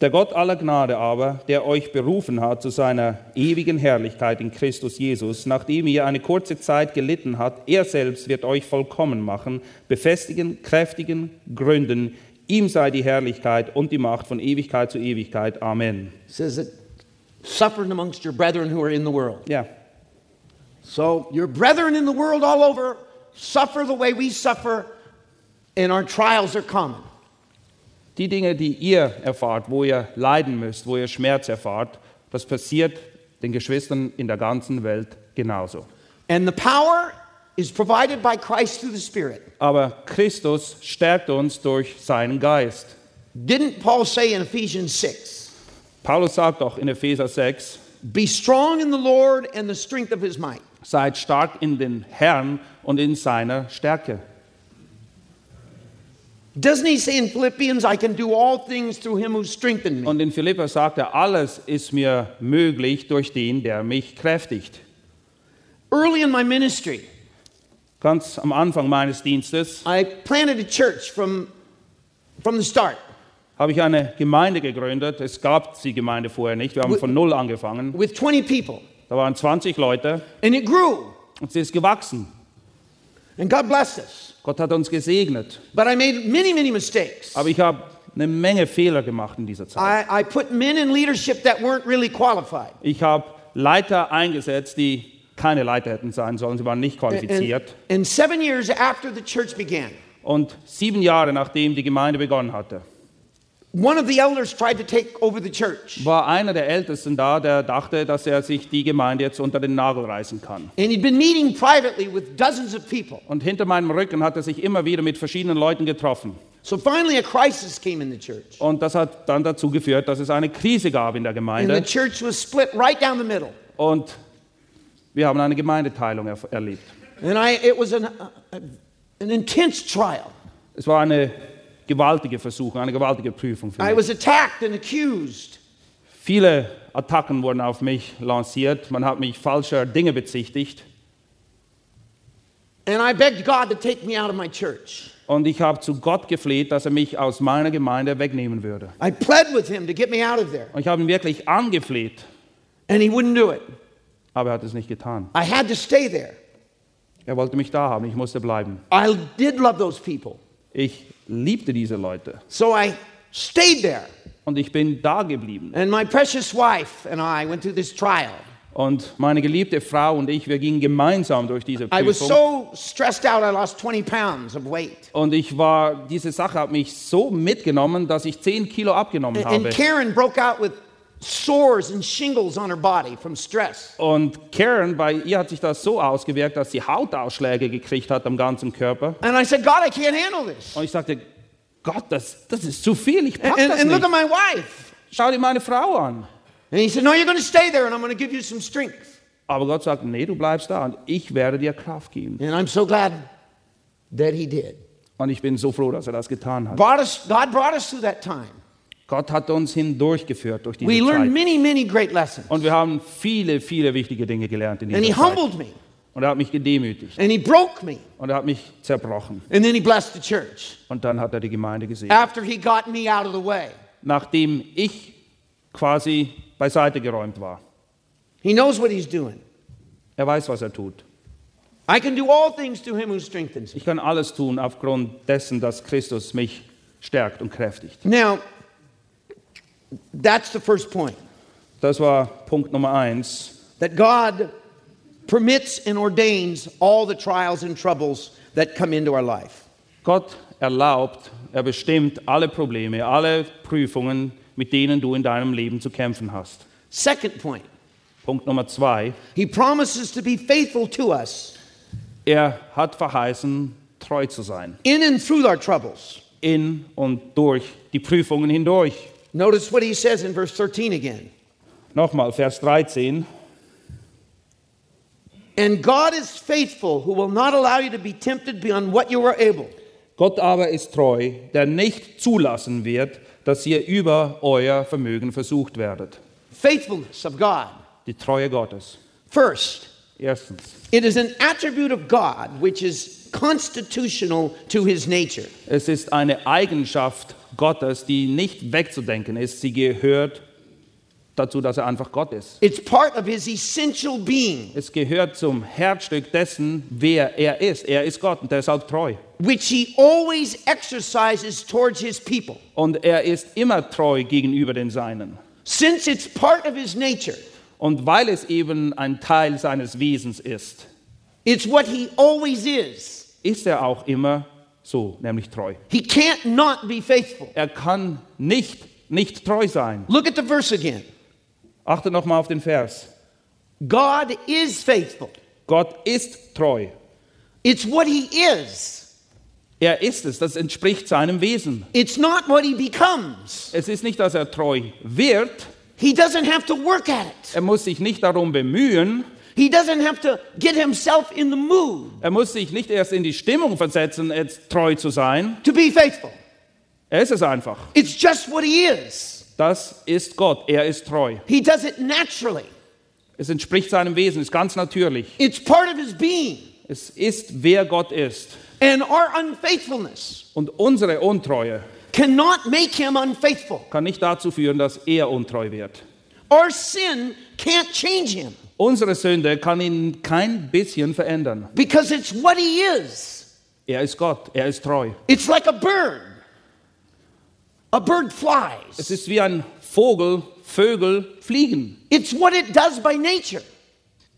Der Gott aller Gnade aber, der euch berufen hat zu seiner ewigen Herrlichkeit in Christus Jesus, nachdem ihr eine kurze Zeit gelitten habt, er selbst wird euch vollkommen machen, befestigen, kräftigen, gründen. Ihm sei die Herrlichkeit und die Macht von Ewigkeit zu Ewigkeit. Amen. It says that suffering amongst your brethren who are in the world. Yeah. So your brethren in the world all over suffer the way we suffer, and our trials are common. die Dinge, die ihr erfahrt, wo ihr leiden müsst, wo ihr Schmerz erfahrt, das passiert den Geschwistern in der ganzen Welt genauso. And the power is provided by Christ through the Spirit. Aber Christus stärkt uns durch seinen Geist. Didn't Paul say in Ephesians 6, Paulus sagt auch in Epheser 6, Be strong in the Lord and the strength of his might? seid stark in den Herrn und in seiner Stärke. Doesn't he say in Philippians, I can do all things through him who strengthened me? Und in Philipper sagt er, alles ist mir möglich durch den, der mich kräftigt. Early in my ministry, Ganz am Anfang meines Dienstes I planted a church from, from the start. habe ich eine Gemeinde gegründet. Es gab die Gemeinde vorher nicht. Wir haben von Null angefangen. with 20 people. Da waren 20 Leute And it grew. und sie ist gewachsen. And God blessed us. Gott hat uns gesegnet. But I made many, many mistakes. Aber ich habe eine Menge Fehler gemacht in dieser Zeit. I, I put men in leadership that weren't really qualified. Ich habe Leiter eingesetzt, die keine Leiter hätten sein sollen. Sie waren nicht And, qualifiziert. and seven years after the church began, Und sieben Jahre nachdem die Gemeinde begonnen hatte, one of the elders tried to take over the church. war einer der Ältesten da, der dachte, dass er sich die Gemeinde jetzt unter den Nagel reißen kann. And he'd been meeting privately with dozens of people. Und hinter meinem Rücken hat er sich immer wieder mit verschiedenen Leuten getroffen. So finally, a crisis came in the church. Und das hat dann dazu geführt, dass es eine Krise gab in der And the Gemeinde. church was split right down the middle. Und wir haben eine Gemeindeteilung er erlebt. And I, it was an, uh, an intense trial. Es war eine gewaltige Versuchung, eine gewaltige Prüfung für I mich. was attacked and accused. Viele Attacken wurden auf mich lanciert. Man hat mich falscher Dinge bezichtigt. And I begged God to take me out of my church. Und ich habe zu Gott gefleht, dass er mich aus meiner Gemeinde wegnehmen würde. I pled with him to get me out of there. Und ich habe ihn wirklich angefleht, And he wouldn't do it. aber er hat es nicht getan. I had to stay there. Er wollte mich da haben, ich musste bleiben. I did love those people. Ich liebte diese Leute So I stayed there. und ich bin da geblieben. And my precious wife and I went through this trial. Und meine geliebte Frau und ich, wir gingen gemeinsam durch diese I was Prüfung. so stressed out, I lost 20 pounds of weight. Und ich war, diese Sache hat mich so mitgenommen, dass ich 10 Kilo abgenommen And, and habe. Karen broke out with sores and shingles on her body from stress. Und Karen, bei ihr hat sich das so ausgewirkt, dass sie Hautausschläge gekriegt hat am ganzen Körper. And I said, God, I can't handle this. Und ich sagte, Gott, das, das ist zu viel, ich pack And, das and look nicht. at my wife. Schau dir meine Frau an. And he said, No, you're going to stay there and I'm going to give you some strength. Aber Gott sagt, nee, du bleibst da und ich werde dir Kraft geben. And I'm so glad that he did. Und ich bin so froh, dass er das getan hat. Brought us, God brought us through that time. Gott hat uns hindurchgeführt durch diese We learned Zeit. many, many great lessons. Und wir haben viele, viele wichtige Dinge gelernt in And he dieser Zeit. humbled me Und er hat mich gedemütigt. and he broke me. Und er hat mich zerbrochen. And then he blessed the church Und dann hat er die Gemeinde gesegnet. after he got me out of the way. Nachdem ich quasi beiseite geräumt war. He knows what he's doing. Er weiß, was er tut. I can do all things through him who strengthens me. Ich kann alles tun aufgrund dessen, dass Christus mich stärkt und kräftigt. Now, that's the first point Das war Punkt Nummer eins. that God permits and ordains all the trials and troubles that come into our life. Gott erlaubt, er bestimmt alle Probleme, alle Prüfungen, mit denen du in deinem Leben zu kämpfen hast. Second point, Punkt Nummer zwei. he promises to be faithful to us Er hat verheißen, treu zu sein. in and through our troubles. In und durch die Prüfungen hindurch. Notice what he says in verse 13 again. Nochmal, Vers 13. And God is faithful, who will not allow you to be tempted beyond what you are able. Gott aber ist treu, der nicht zulassen wird, dass ihr über euer Vermögen versucht werdet. Faithfulness of God. Die Treue Gottes. First, Erstens, it is an attribute of God which is constitutional to his nature. es ist eine Eigenschaft Gottes, die nicht wegzudenken ist. Sie gehört dazu, dass er einfach Gott ist. It's part of his essential being, Es gehört zum Herzstück dessen, wer er ist. Er ist Gott und deshalb treu. which he always exercises towards his people. Und er ist immer treu gegenüber den Seinen. Since it's part of his nature, Und weil es eben ein Teil seines Wesens ist, it's what he always is. ist er auch immer so, nämlich treu. He can't not be faithful. Er kann nicht nicht treu sein. Look at the verse again. Achte nochmal auf den Vers. God is faithful. Gott ist treu. It's what he is. Er ist es. Das entspricht seinem Wesen. It's not what he becomes. Es ist nicht, dass er treu wird. He doesn't have to work at it. Er muss sich nicht darum bemühen. He doesn't have to get himself in the mood Er muss sich nicht erst in die Stimmung versetzen, jetzt treu zu sein. to be faithful. Er ist es einfach. It's just what He is. Das ist Gott. Er ist treu. He does it naturally, Es entspricht seinem Wesen, ist ganz natürlich. it's part of His being. Es ist, wer Gott ist. And our unfaithfulness Und unsere Untreue cannot make Him unfaithful. kann nicht dazu führen, dass er untreu wird. Our sin can't change Him Unsere Sünde kann ihn kein bisschen verändern. because it's what He is. Er ist Gott, er ist treu. It's like a bird. A bird Es flies. ist wie ein Vogel, Vögel fliegen. It's what it does by nature.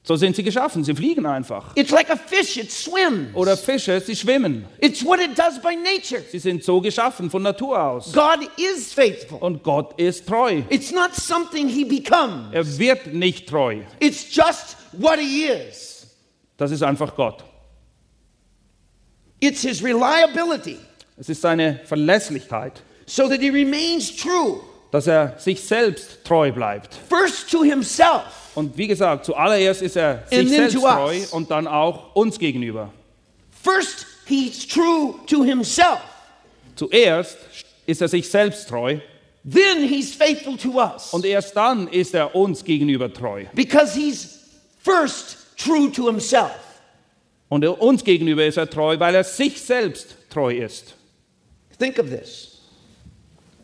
So sind sie geschaffen, sie fliegen einfach. It's like a fish, it swims. Oder Fische, sie schwimmen. It's what it does by nature. Sie sind so geschaffen von Natur aus. God is faithful. Und Gott ist treu. It's not something he becomes, Er wird nicht treu. it's just what he is. Das ist einfach Gott. It's his reliability Es ist seine Verlässlichkeit, so that he remains true, dass er sich selbst treu bleibt. first to himself, Und wie gesagt, zuallererst ist er sich And then selbst to us. treu und dann auch uns gegenüber. first he's true to himself, Zuerst ist er sich selbst treu then he's faithful to us und erst dann ist er uns gegenüber treu. because he's first true to himself. Und uns gegenüber ist er treu, weil er sich selbst treu ist. Think of this.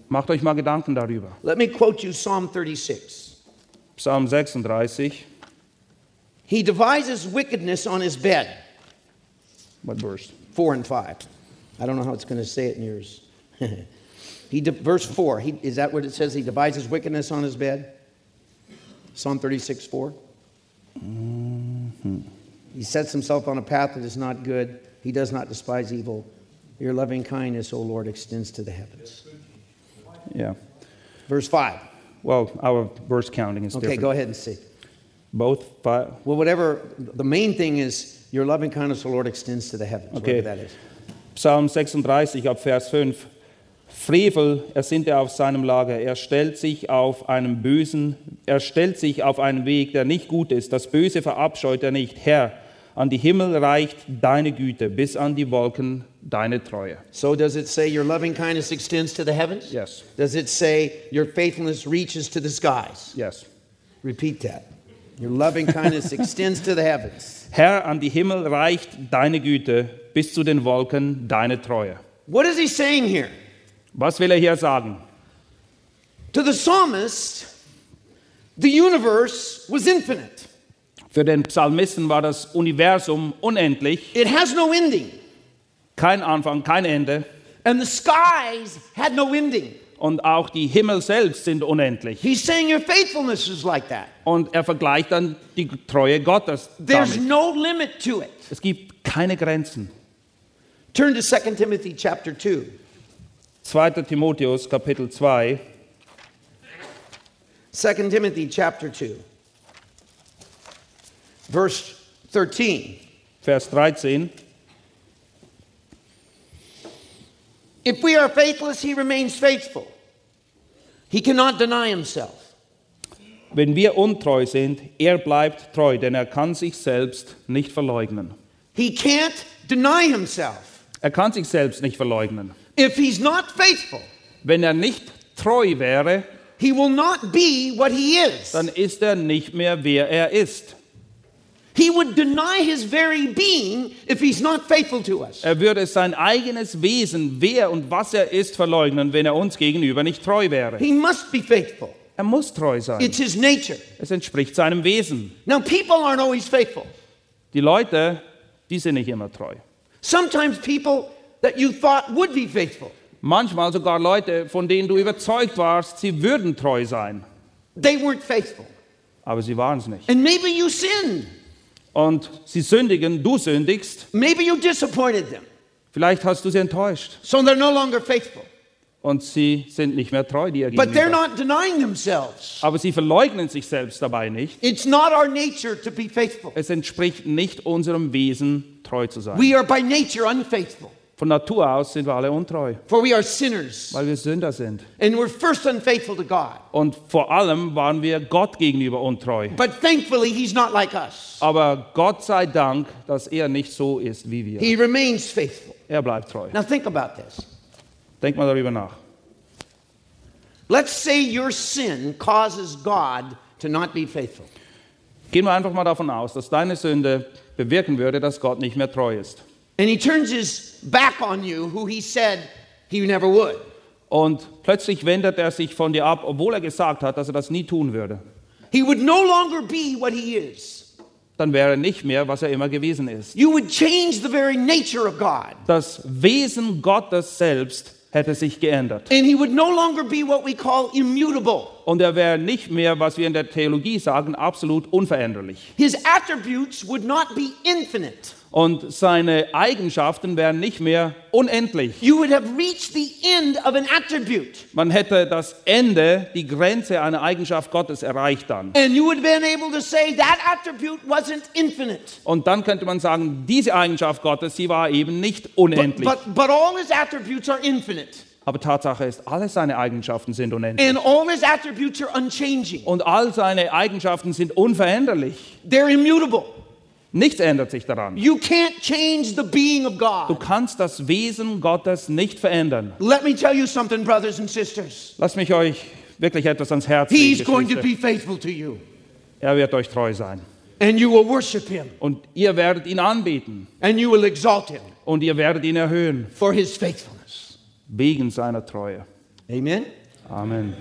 Macht euch mal Gedanken darüber. Let me quote you Psalm 36. Psalm 36. He devises wickedness on his bed. What verse? four and five. I don't know how it's going to say it in yours. he de- verse four. He, is that what it says? He devises wickedness on his bed. Psalm thirty-six four. Mm-hmm. He sets himself on a path that is not good. He does not despise evil. Your loving kindness, O Lord, extends to the heavens. Yeah. Verse five. Well, our verse counting is Okay, different. go ahead and see. Both five. Well, whatever. The main thing is your loving kindness, O Lord, extends to the heavens. Okay. That is. Psalm 36 ab Vers 5. Frevel ersinnt er auf seinem Lager. Er stellt sich auf einem bösen, er stellt sich auf einen Weg, der nicht gut ist. Das Böse verabscheut er nicht. Herr, an die Himmel reicht deine Güte, bis an die Wolken deine Treue. So does it say your loving kindness extends to the heavens? Yes. Does it say your faithfulness reaches to the skies? Yes. Repeat that. Your loving kindness extends to the heavens. Herr, an die Himmel reicht deine Güte, bis zu den Wolken deine Treue. What is he saying here? Was will er hier sagen? To the psalmist, the universe was infinite. Für den Psalmisten war das Universum unendlich, It has no ending. kein Anfang, kein Ende. And the skies had no ending. Und auch die Himmel selbst sind unendlich. He's saying your faithfulness is like that. Und er vergleicht dann die Treue Gottes There's damit. no limit to it. Es gibt keine Grenzen. Turn to 2 Timothy chapter 2. 2. Timotheus Kapitel 2, 2 Timothy chapter 2. Verse 13. Vers 13. If we are faithless, he remains faithful. He cannot deny himself. Wenn wir untreu sind, er bleibt treu, denn er kann sich selbst nicht verleugnen. He can't deny himself. Er kann sich selbst nicht verleugnen. If he's not faithful, Wenn er nicht treu wäre, he will not be what he is. dann ist er nicht mehr, wer er ist. He would deny his very being if he's not faithful to us. Er würde sein eigenes Wesen, wer und was er ist, verleugnen, wenn er uns gegenüber nicht treu wäre. He must be faithful. Er muss treu sein. It's his nature. Es entspricht seinem Wesen. Now, people aren't always faithful. Die Leute, die sind nicht immer treu. Sometimes people that you thought would be faithful, Manchmal sogar Leute, von denen du überzeugt warst, sie würden treu sein, they weren't faithful. aber sie waren es nicht. And maybe you sinned. Und sie sündigen, du sündigst, Maybe you disappointed them. vielleicht hast du sie enttäuscht So they're no longer faithful. und sie sind nicht mehr treu dir But they're gegenüber. not denying themselves. Aber sie verleugnen sich selbst dabei nicht. It's not our nature to be faithful. Es entspricht nicht unserem Wesen, treu zu sein. We are by nature unfaithful, Von Natur aus sind wir alle untreu, for we are sinners. weil wir Sünder sind. And we're first unfaithful to God. Und vor allem waren wir Gott gegenüber untreu. But thankfully, He's not like us. Aber Gott sei Dank, dass er nicht so ist wie wir. He remains faithful. Er bleibt treu. Now, think about this. Denk mal darüber nach. Let's say your sin causes God to not be faithful. Gehen wir einfach mal davon aus, dass deine Sünde bewirken würde, dass Gott nicht mehr treu ist. And he turns his back on you, who he said he never would. Und plötzlich wendet er sich von dir ab, obwohl er gesagt hat, dass er das nie tun würde. He would no longer be what he is. Dann wäre er nicht mehr, was er immer gewesen ist. You would change the very nature of God. Das Wesen Gottes selbst hätte sich geändert. And he would no longer be what we call immutable. Und er wäre nicht mehr, was wir in der Theologie sagen, absolut unveränderlich. His attributes would not be infinite. Und seine Eigenschaften wären nicht mehr unendlich. You would have reached the end of an attribute. Man hätte das Ende, die Grenze einer Eigenschaft Gottes erreicht dann. And you would have been able to say that attribute wasn't infinite. Und dann könnte man sagen, diese Eigenschaft Gottes, sie war eben nicht But, unendlich. but, but all his attributes are infinite. Aber Tatsache ist, alle seine Eigenschaften sind unendlich. And all his attributes are unchanging. Und all seine Eigenschaften sind unveränderlich. They're immutable. Nichts ändert sich daran. You can't change the being of Du God. kannst das Wesen Gottes nicht verändern. Let me tell you something, brothers and sisters. Lasst mich euch wirklich etwas ans Herz He's legen. going to be faithful to you, Er wird euch treu sein. and you will worship him, Und ihr werdet ihn anbeten. and you will exalt him Und ihr werdet ihn erhöhen. for his faithfulness. Wegen seiner Treue. Amen. Amen.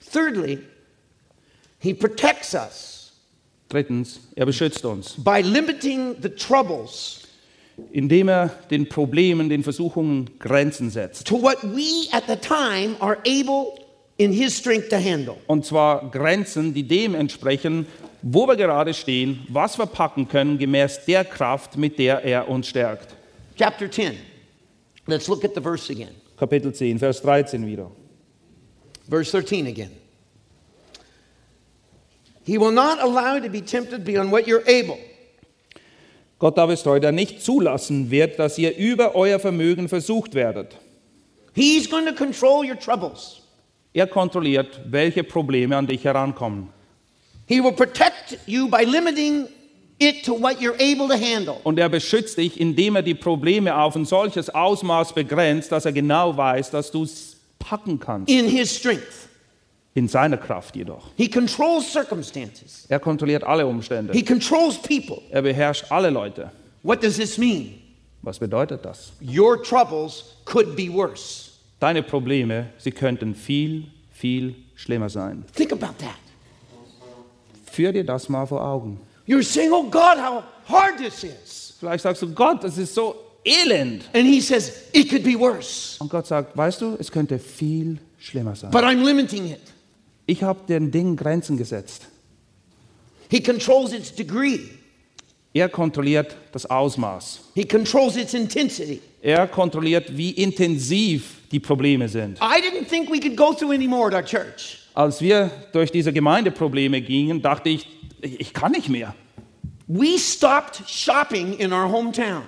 Thirdly, he protects us Drittens, er beschützt uns, by limiting the troubles indem er den Problemen, den Versuchungen Grenzen setzt. to what we at the time are able in his strength to handle. Und zwar Grenzen, die dem entsprechen, wo wir gerade stehen, was wir packen können, gemäß der Kraft, mit der er uns stärkt. Chapter 10. Let's look at the verse again. Kapitel 10, Vers 13 wieder. Verse 13 again. He will not allow you to be tempted beyond what you're able. Gott aber ist treu, der nicht zulassen wird, dass ihr über euer Vermögen versucht werdet. He's going to control your troubles. Er kontrolliert, welche Probleme an dich herankommen. He will protect you by limiting it to what you're able to handle. Und er beschützt dich, indem er die Probleme auf ein solches Ausmaß begrenzt, dass er genau weiß, dass du es packen kannst. In his strength. In seiner Kraft jedoch. He controls circumstances. Er kontrolliert alle Umstände. He controls people. Er beherrscht alle Leute. What does this mean? Was bedeutet das? Your troubles could be worse. Deine Probleme, sie könnten viel, viel schlimmer sein. Think about that. Führ dir das mal vor Augen. You're saying, oh God, how hard this is. Vielleicht sagst du, Gott, das ist so elend. And he says, it could be worse. Und Gott sagt, weißt du, es könnte viel schlimmer sein. But I'm limiting it. Ich habe den Dingen Grenzen gesetzt. He controls its degree. Er kontrolliert das Ausmaß. He controls its intensity. Er kontrolliert, wie intensiv die Probleme sind. I didn't think we could go through any more at our church. Als wir durch diese Gemeindeprobleme gingen, dachte ich, ich ich kann nicht mehr. We stopped shopping in our hometown.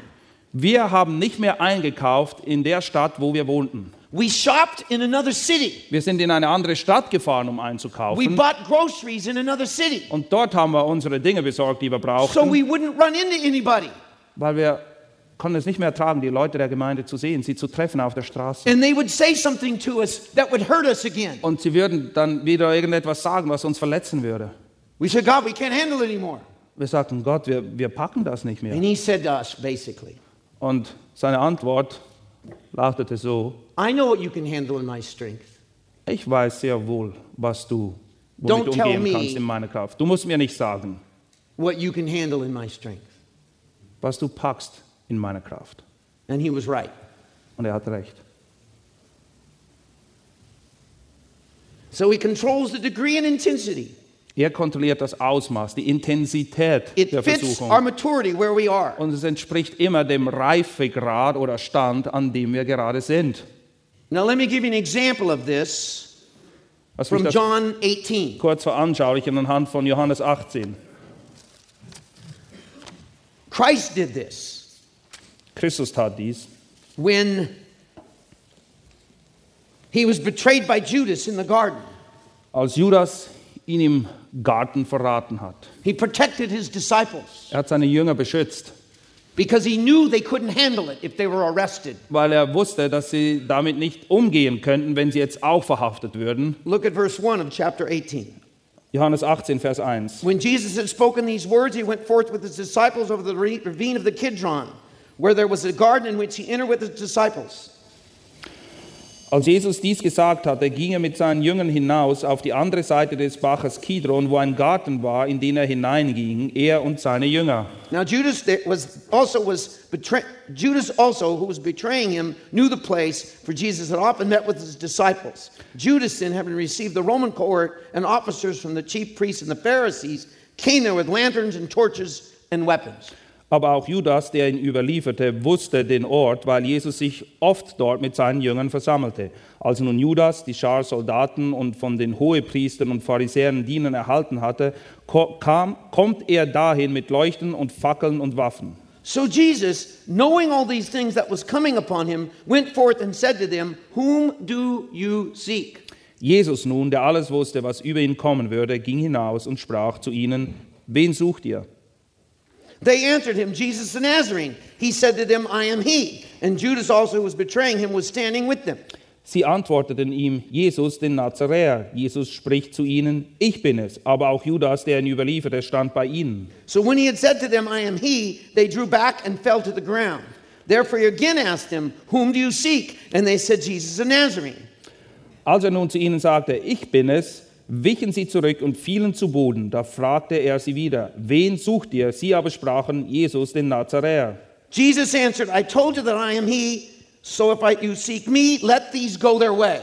Wir haben nicht mehr eingekauft in der Stadt, wo wir wohnten. We shopped in another city. Wir sind in eine andere Stadt gefahren, um We einzukaufen. bought groceries in another city. Und dort haben wir unsere Dinge besorgt, die wir So brauchten, we wouldn't run into anybody. weil wir konnten es nicht mehr ertragen, die Leute der Gemeinde zu sehen, sie zu treffen auf der Straße. And they would say something to us that would hurt us again. Und sie würden dann wieder irgendetwas sagen, was uns verletzen würde. We said, God, we can't handle it anymore. Wir sagten, Gott, wir, wir packen das nicht mehr. And he said to us, basically, Und seine Antwort lautete so, I know what you can handle in my strength. ich weiß sehr wohl, was du Don't womit tell umgehen kannst in meiner Kraft. Du musst mir nicht sagen, What you can handle in my strength. was du packst in meiner Kraft. And he was right. Und er hat recht. So he controls the degree and intensity. Er kontrolliert das Ausmaß, die Intensität It der fits our Versuchung. maturity where we are. Und es entspricht immer dem Reifegrad oder Stand, an dem wir gerade sind. Now, let me give you an example of this from John 18. kurz veranschaulichen anhand von Johannes 18. Christ did this Christus tat dies, when he was betrayed by Judas in the garden. als Judas ihn im Garten verraten hat. He protected his disciples. Er hat seine Jünger beschützt. Because he knew they couldn't handle it if they were arrested. weil er wusste, dass sie damit nicht umgehen könnten, wenn sie jetzt auch verhaftet würden. Look at verse 1 of chapter 18. Johannes 18, Vers 1. When Jesus had spoken these words, he went forth with his disciples over the ravine of the Kidron, where there was a garden in which he entered with his disciples. Als Jesus dies gesagt hatte, ging er mit seinen Jüngern hinaus auf die andere Seite des Baches Kidron, wo ein Garten war, in den er hineinging, er und seine Jünger. Now Judas was also was betray- Judas also who was betraying him knew the place, for Jesus had often met with his disciples. Judas then, having received the Roman cohort and officers from the chief priests and the Pharisees, came there with lanterns and torches and weapons. Aber auch Judas, der ihn überlieferte, wusste den Ort, weil Jesus sich oft dort mit seinen Jüngern versammelte. Als nun Judas die Schar Soldaten und von den Hohepriestern und Pharisäern Dienen erhalten hatte, kam, kommt er dahin mit Leuchten und Fackeln und Waffen. So Jesus, knowing all these things that was coming upon him, went forth and said to them, Whom do you seek? Jesus nun, der alles wusste, was über ihn kommen würde, ging hinaus und sprach zu ihnen, wen sucht ihr? They answered him, Jesus the Nazarene. He said to them, I am he. And Judas also, who was betraying him, was standing with them. Sie antworteten ihm, Jesus, den Nazaräer. Jesus spricht zu ihnen, ich bin es. Aber auch Judas, der ihn überlieferte, stand bei ihnen. So when he had said to them, I am he, they drew back and fell to the ground. Therefore he again asked them, Whom do you seek? And they said, Jesus the Nazarene. Als er nun zu ihnen sagte, ich bin es, wichen sie zurück und fielen zu Boden. Da fragte er sie wieder, wen sucht ihr? Sie aber sprachen, Jesus, den Nazaräer. Jesus answered, I told you that I am he. So if I, you seek me, let these go their way.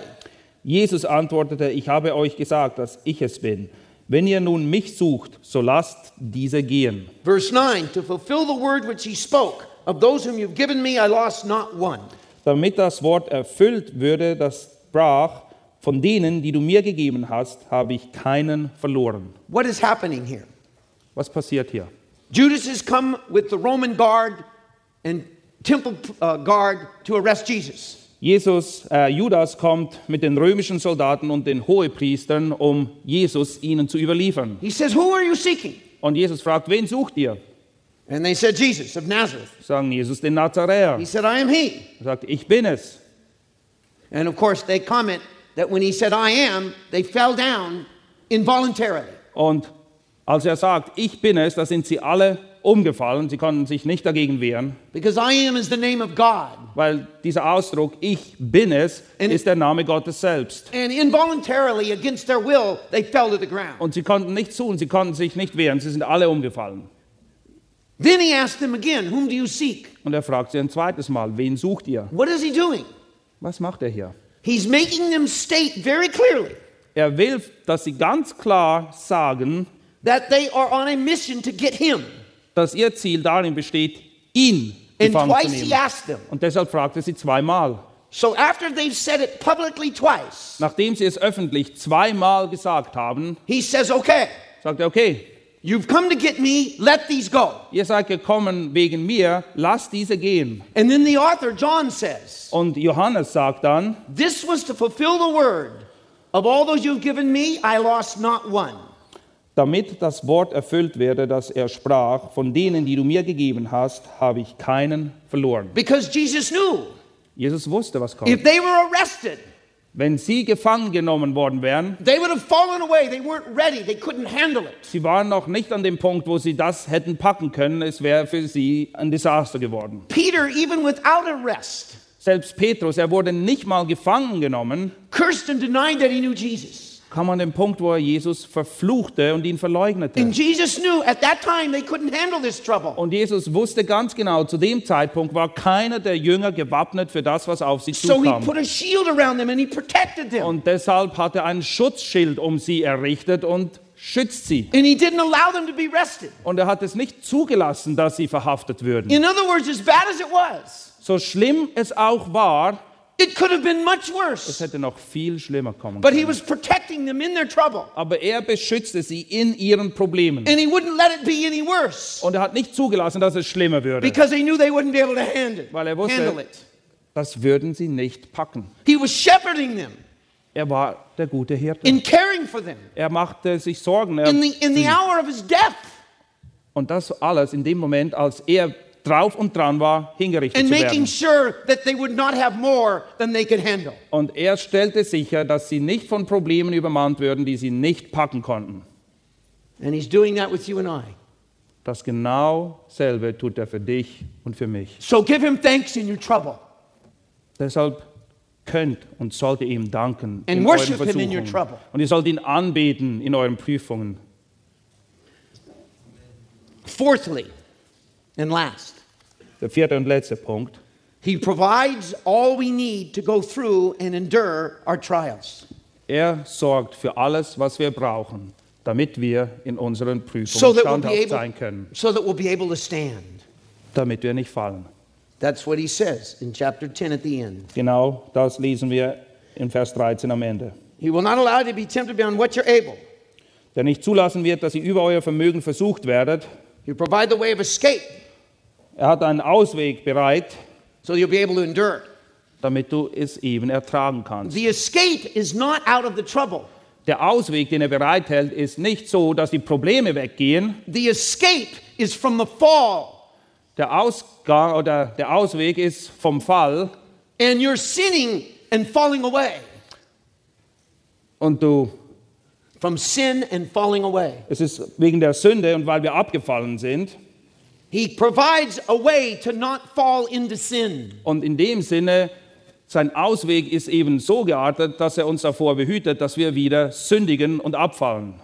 Jesus antwortete, ich habe euch gesagt, dass ich es bin. Wenn ihr nun mich sucht, so lasst diese gehen. Verse 9 To fulfill the word which he spoke, of those whom you've given me, I lost not one. Damit das Wort erfüllt würde, das sprach, von denen, die du mir gegeben hast, habe ich keinen verloren. What is happening here? Was passiert hier? Judas has come with the Roman guard and temple uh, guard to arrest Jesus. Jesus, äh, Judas kommt mit den römischen Soldaten und den Hohepriestern, um Jesus ihnen zu überliefern. He says, Who are you seeking? Und Jesus fragt, wen sucht ihr? And they said, Jesus of Nazareth. Sagen Jesus den Nazaräer. He said, I am he. Er sagt, ich bin es. And of course, they comment that when he said, I am, they fell down involuntarily. Und als er sagt, ich bin es, da sind sie alle umgefallen. Sie konnten sich nicht dagegen wehren, Because I am is the name of God. weil dieser Ausdruck, ich bin es, Und- ist der Name Gottes selbst. And involuntarily, against their will, they fell to the ground. Und sie konnten nichts tun, sie konnten sich nicht wehren, sie sind alle umgefallen. Then he asked them again, Whom do you seek? Und er fragt sie ein zweites Mal, wen sucht ihr? What is he doing? Was macht er hier? He's making them state very clearly Er will, dass sie ganz klar sagen, that they are on a mission to get him. dass ihr Ziel darin besteht, ihn And gefangen zu twice he nehmen. asked them. Und deshalb fragte sie zweimal. So after they've said it publicly twice, Nachdem sie es öffentlich zweimal gesagt haben, he says, Okay, sagt er, okay, you've come to get me, let these go. ihr seid gekommen wegen mir, lasst diese gehen. And then the author, John, says, Und Johannes sagt dann, This was to fulfill the word. Of all those you've given me, I lost not one. damit das Wort erfüllt werde, das er sprach, von denen, die du mir gegeben hast, habe ich keinen verloren. Because Jesus knew Jesus wusste, was if kommt. they were arrested, Wenn sie gefangen genommen worden wären, sie waren noch nicht an dem Punkt, wo sie das hätten packen können, es wäre für sie ein Desaster geworden. Peter, even without arrest, Selbst Petrus, er wurde nicht mal gefangen genommen, cursed and denied that he knew Jesus. Kam an den Punkt, wo er Jesus verfluchte und ihn verleugnete. And Jesus knew at that time they couldn't handle this trouble. Und Jesus wusste ganz genau, zu dem Zeitpunkt war keiner der Jünger gewappnet für das, was auf sie So he zukam. put a shield around them and he protected them. Und deshalb hat er ein Schutzschild um sie errichtet und schützt sie. And he didn't allow them to be arrested. Und er hat es nicht zugelassen, dass sie verhaftet würden. In other words, as bad as it was, So schlimm es auch war, it could have been much es worse. hätte noch viel schlimmer kommen But he können. was protecting them in their trouble. Aber er beschützte sie in ihren Problemen. And he wouldn't let it be any worse Und er hat nicht zugelassen, dass es schlimmer würde. because he knew they wouldn't be able to handle, Weil er wusste- handle it. Das würden sie nicht packen. He was shepherding them Er war der gute Hirte. in caring for them Er machte sich Sorgen. Er, in the, in the hour of his death. und das alles in dem Moment, als er drauf und dran war, hingerichtet and zu making werden. sure that they would not have more than they could handle. Und er stellte sicher, dass sie nicht von Problemen übermannt würden, die sie nicht packen konnten. And He's doing that with you and I. Das genau selbe tut er für dich und für mich. So give Him thanks in your trouble. Deshalb könnt und sollt ihr ihm danken And in worship euren him in your Versuchungen. trouble. Und ihr sollt ihn anbeten in euren Prüfungen. Fourthly, and last, Der vierte und letzte Punkt. He provides all we need to go through and endure our trials. Er sorgt für alles, was wir brauchen, damit wir in unseren So Prüfungen we'll be standhaft able, sein können, so that we'll be able to stand. damit wir nicht fallen. That's what he says in chapter 10 at the end. Genau das lesen wir in Vers 13 am Ende. He will not allow you to be tempted beyond what you're able. Der nicht zulassen wird, dass ihr über euer Vermögen versucht werdet. He'll provide the way of escape Er hat einen Ausweg bereit, so you'll be able to endure. damit du es eben ertragen kannst. The escape is not out of the trouble. Der Ausweg, den er bereithält, ist nicht so, dass die Probleme weggehen. The escape is from the fall Der Ausgang oder der Ausweg ist vom Fall and you're sinning and falling away. und du, From sin and falling away. es ist wegen der Sünde und weil wir abgefallen sind. He provides a way to not fall into sin. Und in dem Sinne, sein Ausweg ist eben so geartet, dass er uns davor behütet, dass wir wieder sündigen und abfallen.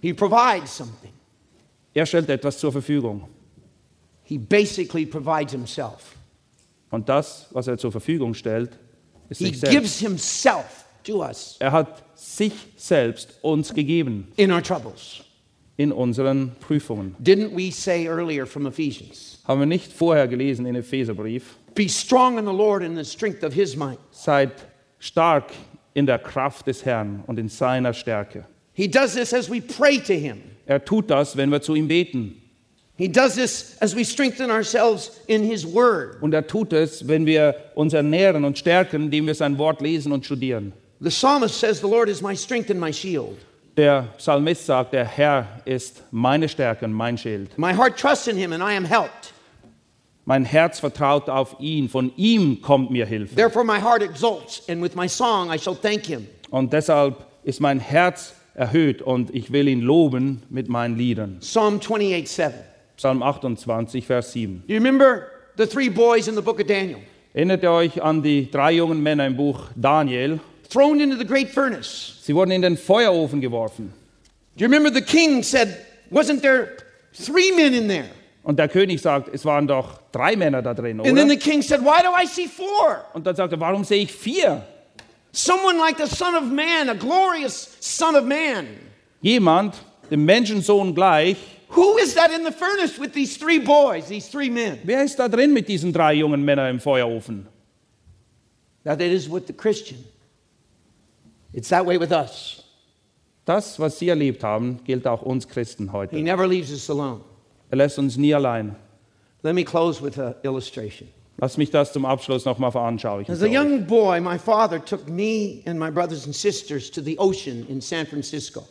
He provides something. Er stellt etwas zur Verfügung. He basically provides himself. Und das, was er zur Verfügung stellt, ist He sich selbst. gives himself to us Er hat sich selbst uns gegeben in our troubles. In unseren Prüfungen. Didn't we say earlier from Ephesians? Haben wir nicht vorher gelesen in Epheserbrief? Be strong in the Lord and the strength of his might. Seid stark in der Kraft des Herrn und in seiner Stärke. He does this as we pray to him. Er tut das, wenn wir zu ihm beten. He does this as we strengthen ourselves in his word. Und er tut es, wenn wir uns ernähren und stärken, indem wir sein Wort lesen und studieren. The psalmist says, The Lord is my strength and my shield. Der Psalmist sagt, der Herr ist meine Stärke und mein Schild. My heart trusts in him and I am helped. Mein Herz vertraut auf ihn, von ihm kommt mir Hilfe. Therefore, my heart exults, and with my song I shall thank him. Und deshalb ist mein Herz erhöht und ich will ihn loben mit meinen Liedern. Psalm 28 7. Psalm 28, Vers 7. You remember the three boys in the book of Daniel, Erinnert ihr euch an die drei jungen Männer im Buch Daniel? Thrown into the great furnace? Sie wurden in den Feuerofen geworfen. Do you remember the king said, Wasn't there three men in there? Und der König sagt, es waren doch drei Männer da drin, And then the king said, Why do I see four? Und dann sagt er, warum sehe ich vier? Someone like the Son of Man, a glorious Son of Man. Jemand, dem Menschensohn gleich. Who is that in the furnace with these three boys, these three men? Wer ist da drin mit diesen drei jungen Männern im Feuerofen? Now, that is with the Christian. It's that way with us. Das, was sie erlebt haben, gilt auch uns Christen He heute. never leaves us alone. Er lässt uns nie allein. Let me close with an illustration. Lass mich das zum Abschluss nochmal veranschaulichen. As a young boy, my father took me and my brothers and sisters to the ocean in San Francisco.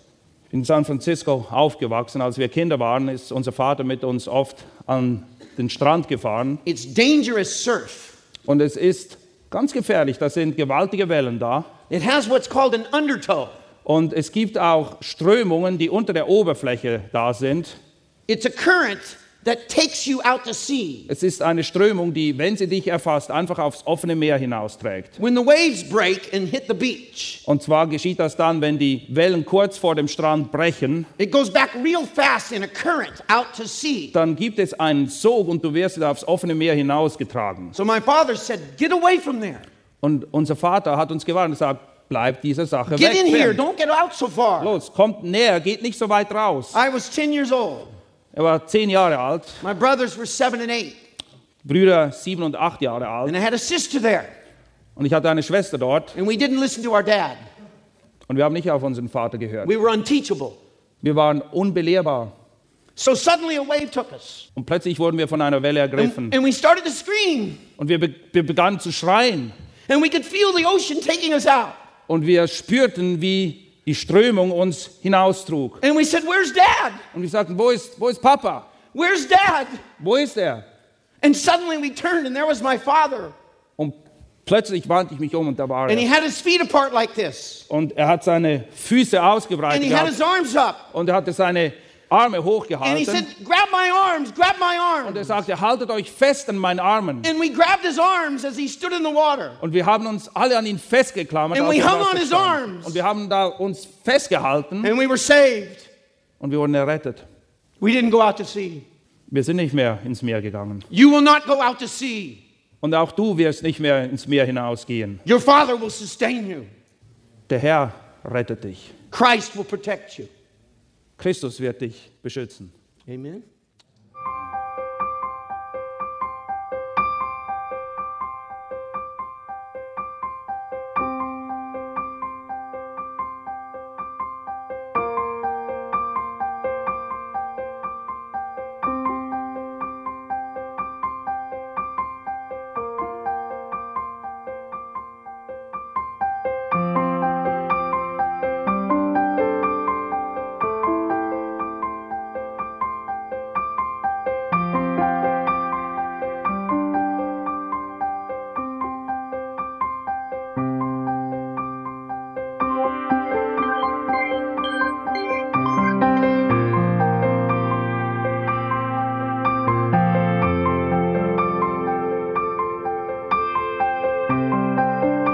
In San Francisco aufgewachsen. Als wir Kinder waren, ist unser Vater mit uns oft an den Strand gefahren. It's dangerous surf. Und es ist ganz gefährlich. Da sind gewaltige Wellen da. It has what's called an undertow. Und es gibt auch Strömungen, die unter der Oberfläche da sind. It's a current that takes you out to sea. Es ist eine Strömung, die, wenn sie dich erfasst, einfach aufs offene Meer hinausträgt. When the waves break and hit the beach, Und zwar geschieht das dann, wenn die Wellen kurz vor dem Strand brechen, it goes back real fast in a current out to sea. dann gibt es einen Sog und du wirst wieder aufs offene Meer hinausgetragen. So my father said, Get away from there. Und unser Vater hat uns gewarnt und gesagt, bleib dieser Sache Get weg. in here. Don't get out so far. Los, kommt näher, geht nicht so weit raus. I was 10 years old. Er war zehn Jahre alt, My brothers were seven and eight. Brüder sieben und acht Jahre alt. And I had a sister there. Und ich hatte eine Schwester dort And we didn't listen to our dad. und wir haben nicht auf unseren Vater gehört. We were unteachable. Wir waren unbelehrbar. So suddenly a wave took us. Und plötzlich wurden wir von einer Welle ergriffen. And, and we started to scream. Und wir, be wir begannen zu schreien. And we could feel the ocean taking us out. Und wir spürten, wie die Strömung uns hinaustrug. And we said, Where's dad? Und wir sagten, wo ist, wo ist Papa? Where's dad? Wo ist er? And suddenly we turned and there was my father. Und plötzlich wandte ich mich um und da war And he er. had his feet apart like this. Und er hat seine Füße And ausgebreitet he had gehabt his arms up. und er hatte seine Arme And he hochgehalten. said, Grab my arms, grab my Und er arms. sagte, haltet euch fest an meinen Armen. And we grabbed his arms as he stood in the water. Und wir haben uns alle an ihn festgeklammert. And we hung on his arms. Und wir haben da uns festgehalten And we were saved. und wir wurden errettet. We didn't go out to sea. Wir sind nicht mehr ins Meer gegangen. You will not go out to sea. Und auch du wirst nicht mehr ins Meer hinausgehen. Your father will sustain you. Der Herr rettet dich. Christ will protect you. Christus wird dich beschützen. Amen.